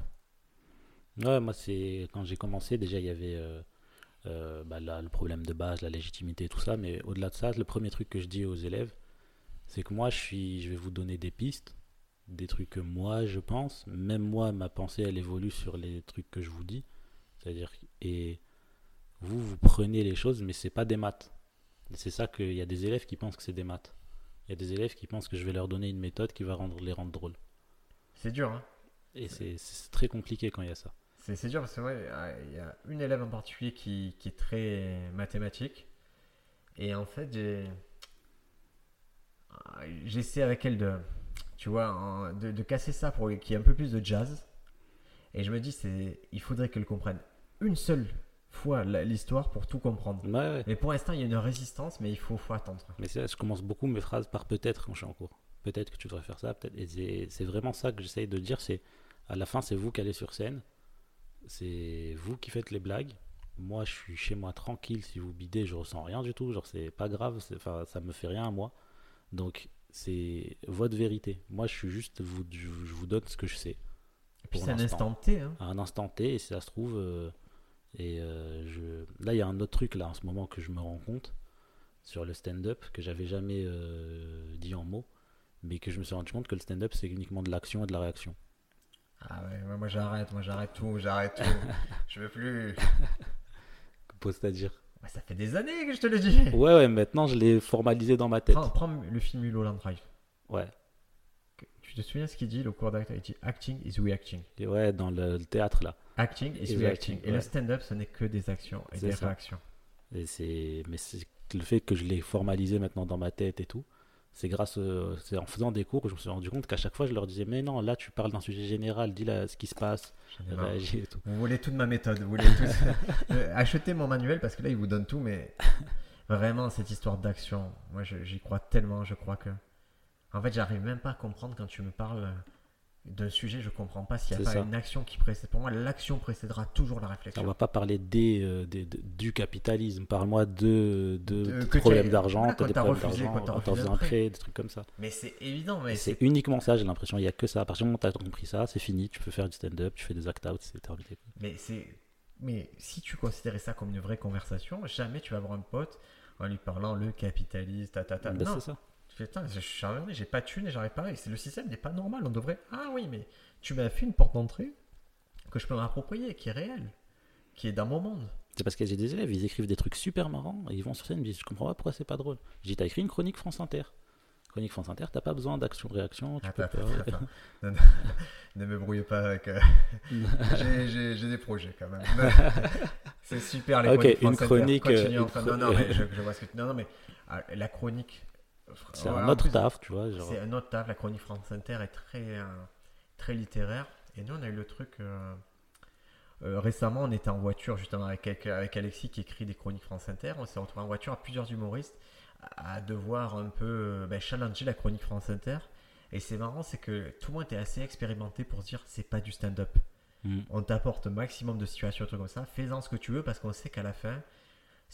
Ouais, moi, c'est quand j'ai commencé, déjà, il y avait. Euh, euh, bah, le problème de base, la légitimité, tout ça. Mais au-delà de ça, le premier truc que je dis aux élèves, c'est que moi, je, suis, je vais vous donner des pistes, des trucs que moi, je pense. Même moi, ma pensée, elle évolue sur les trucs que je vous dis. C'est-à-dire, et vous, vous prenez les choses, mais c'est pas des maths. C'est ça qu'il y a des élèves qui pensent que c'est des maths. Il y a des élèves qui pensent que je vais leur donner une méthode qui va rendre, les rendre drôles. C'est dur, hein Et c'est très compliqué quand il y a ça. C'est dur parce que il y a une élève en particulier qui, est très mathématique. Et en fait, j'ai j'essaie avec elle de, tu vois, de, casser ça pour qu'il y ait un peu plus de jazz. Et je me dis, c'est, il faudrait qu'elle comprenne une seule fois l'histoire pour tout comprendre. Mais pour l'instant, il y a une résistance, mais il faut, faut attendre. Mais c'est je commence beaucoup mes phrases par peut-être quand je suis en cours. Peut-être que tu devrais faire ça, peut-être. Et c'est vraiment ça que j'essaye de dire. C'est à la fin, c'est vous qui allez sur scène c'est vous qui faites les blagues. Moi, je suis chez moi tranquille. Si vous bidez, je ressens rien du tout. Genre, c'est pas grave. Enfin, ça me fait rien à moi. Donc, c'est votre vérité. Moi, je suis juste, vous, je, vous donne ce que je sais. Et puis, c'est un instant T. Hein. Un instant T, et si ça se trouve. Euh, et euh, je... là, il y a un autre truc, là, en ce moment, que je me rends compte sur le stand-up, que j'avais jamais euh, dit en mots, mais que je me suis rendu compte que le stand-up, c'est uniquement de l'action et de la réaction. Ah ouais, moi j'arrête, moi j'arrête tout, j'arrête tout. je veux plus. C'est-à-dire Ça fait des années que je te le dis. Ouais, ouais, maintenant je l'ai formalisé dans ma tête. Prends, le film Mulholland Drive. Ouais. Tu te souviens ce qu'il dit, le cours d'acting Il dit Acting is reacting. Et ouais, dans le, théâtre là. Acting is, reacting. Et le stand-up, ce n'est que des actions et des réactions. Et c'est... Mais c'est le fait que je l'ai formalisé maintenant dans ma tête et tout, c'est grâce, euh, c'est en faisant des cours que je me suis rendu compte qu'à chaque fois je leur disais mais non là tu parles d'un sujet général, dis là ce qui se passe, réagis et tout. Vous voulez toute ma méthode, vous voulez tout... Euh, achetez mon manuel parce que là il vous donne tout, mais vraiment cette histoire d'action, moi j'y crois tellement, je crois que, en fait j'arrive même pas à comprendre quand tu me parles d'un sujet, je comprends pas s'il n'y a pas une action qui précède. Pour moi, l'action précédera toujours la réflexion. On va pas parler des, euh, du capitalisme. Parle-moi de, de, problèmes d'argent, des problèmes d'argent, quand un prêt, des trucs comme ça. Mais c'est évident. Mais c'est uniquement ça, j'ai l'impression. Il n'y a que ça. À partir du moment où tu as compris ça, c'est fini. Tu peux faire du stand-up, tu fais des act-out, c'est terminé. Mais, mais si tu considérais ça comme une vraie conversation, jamais tu vas avoir un pote en lui parlant le capitaliste, ta, ta, ta. Ben, c'est ça je suis j'ai pas de thune et j'arrive pas. le système n'est pas normal. On devrait. Ah oui, mais tu m'as fait une porte d'entrée que je peux m'approprier, qui est réelle, qui est dans mon monde. C'est parce que j'ai des élèves, ils écrivent des trucs super marrants et ils vont sur scène et me disent Je comprends pas pourquoi c'est pas drôle. J'ai t'as écrit une chronique France Inter. Chronique France Inter, t'as pas besoin d'action-réaction. Tu ne me brouille pas avec. Euh, j'ai des projets quand même. c'est super les chroniques une chronique. Euh, non, non, mais je, vois ce que Non, non, mais ah, la chronique c'est un autre taf, tu vois. C'est un autre taf. La chronique France Inter est très, euh, très littéraire. Et nous, on a eu le truc. Euh, euh, récemment, on était en voiture justement avec, avec Alexis qui écrit des chroniques France Inter. On s'est retrouvé en voiture à plusieurs humoristes à devoir un peu ben, challenger la chronique France Inter. Et c'est marrant, c'est que tout le monde était assez expérimenté pour se dire c'est pas du stand-up. Mm. On t'apporte maximum de situations, trucs comme ça. Fais-en ce que tu veux parce qu'on sait qu'à la fin,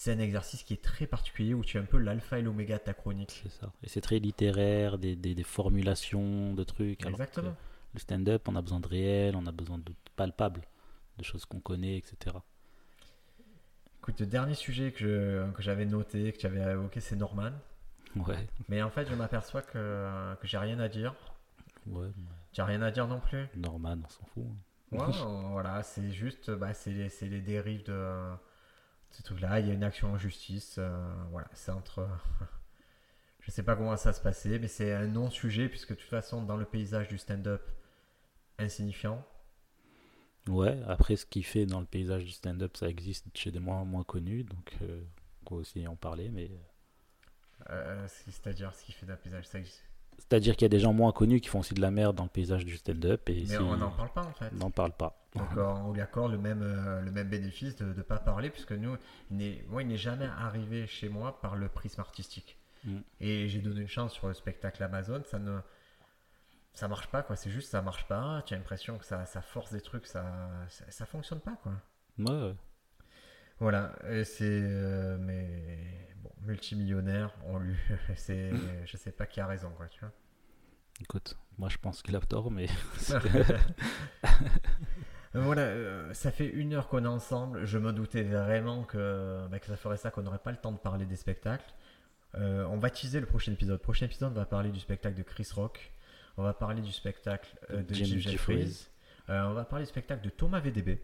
c'est un exercice qui est très particulier où tu es un peu l'alpha et l'oméga de ta chronique. C'est ça. Et c'est très littéraire, des, des, formulations de trucs. Exactement. le stand-up, on a besoin de réel, on a besoin de palpable, de choses qu'on connaît, etc. Écoute, le dernier sujet que, que j'avais noté, que tu avais évoqué, c'est Norman. Ouais. Mais en fait, je m'aperçois que, que j'ai rien à dire. Ouais. Tu n'as rien à dire non plus Norman, on s'en fout. Ouais, voilà, c'est juste, bah, c'est les, les dérives de ce truc-là. Il y a une action en justice. Euh, voilà, c'est entre. je sais pas comment ça se passer, mais c'est un non-sujet, puisque de toute façon, dans le paysage du stand-up, insignifiant. Ouais, après, ce qu'il fait dans le paysage du stand-up, ça existe chez des moins, moins connus, donc euh, on peut aussi en parler, mais. Euh, c'est-à-dire ce qu'il fait dans le paysage, ça existe. C'est-à-dire qu'il y a des gens moins connus qui font aussi de la merde dans le paysage du stand-up. Et Mais on n'en parle pas en fait. On n'en parle pas. Donc on lui accorde le même, euh, le même bénéfice de ne pas parler, puisque nous, il moi, il n'est jamais arrivé chez moi par le prisme artistique. Mm. Et j'ai donné une chance sur le spectacle Amazon, ça ne ça marche pas quoi, c'est juste ça marche pas, tu as l'impression que ça, ça, force des trucs, ça, ça, fonctionne pas quoi. Ouais. Voilà, c'est euh, mais bon, multimillionnaire, on lui c'est je sais pas qui a raison quoi, tu vois. Écoute, moi je pense qu'il a tort mais Voilà, euh, ça fait une heure qu'on est ensemble. Je me doutais vraiment que, bah, que ça ferait ça, qu'on n'aurait pas le temps de parler des spectacles. Euh, on va teaser le prochain épisode. Le prochain épisode, on va parler du spectacle de Chris Rock. On va parler du spectacle de Jim, Jeffries. on va parler du spectacle de Thomas VDB.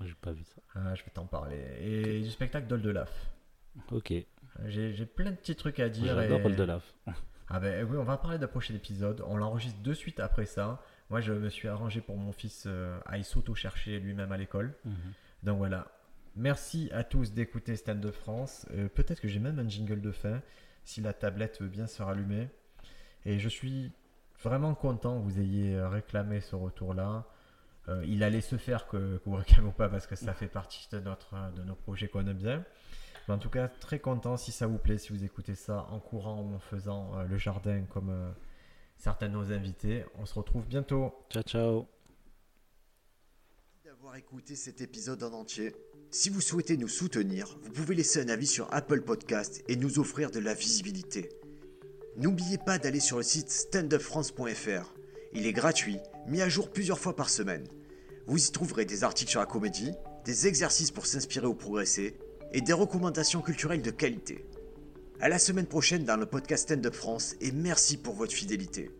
J'ai pas vu ça. Ah, je vais t'en parler. Et du spectacle d'Oldelaf. Ok. J'ai plein de petits trucs à dire. J'adore et... Oldelaf. Ah ben oui, on va parler d'un prochain épisode. On l'enregistre de suite après ça. Moi, je me suis arrangé pour mon fils euh, à s'auto-chercher lui-même à l'école. Mhm. Donc voilà. Merci à tous d'écouter Stand de France. Euh, peut-être que j'ai même un jingle de fin si la tablette veut bien se rallumer. Et je suis vraiment content que vous ayez réclamé ce retour-là. Euh, il allait se faire que, vous réclamez pas parce que ça fait partie de, notre, de nos projets qu'on aime bien. Mais en tout cas, très content si ça vous plaît, si vous écoutez ça en courant ou en faisant euh, le jardin comme euh, certains de nos invités. On se retrouve bientôt. Ciao, ciao. D'avoir écouté cet épisode en entier. Si vous souhaitez nous soutenir, vous pouvez laisser un avis sur Apple Podcast et nous offrir de la visibilité. N'oubliez pas d'aller sur le site standupfrance.fr. Il est gratuit mis à jour plusieurs fois par semaine. Vous y trouverez des articles sur la comédie, des exercices pour s'inspirer ou progresser, et des recommandations culturelles de qualité. À la semaine prochaine dans le podcast Stand Up France et merci pour votre fidélité.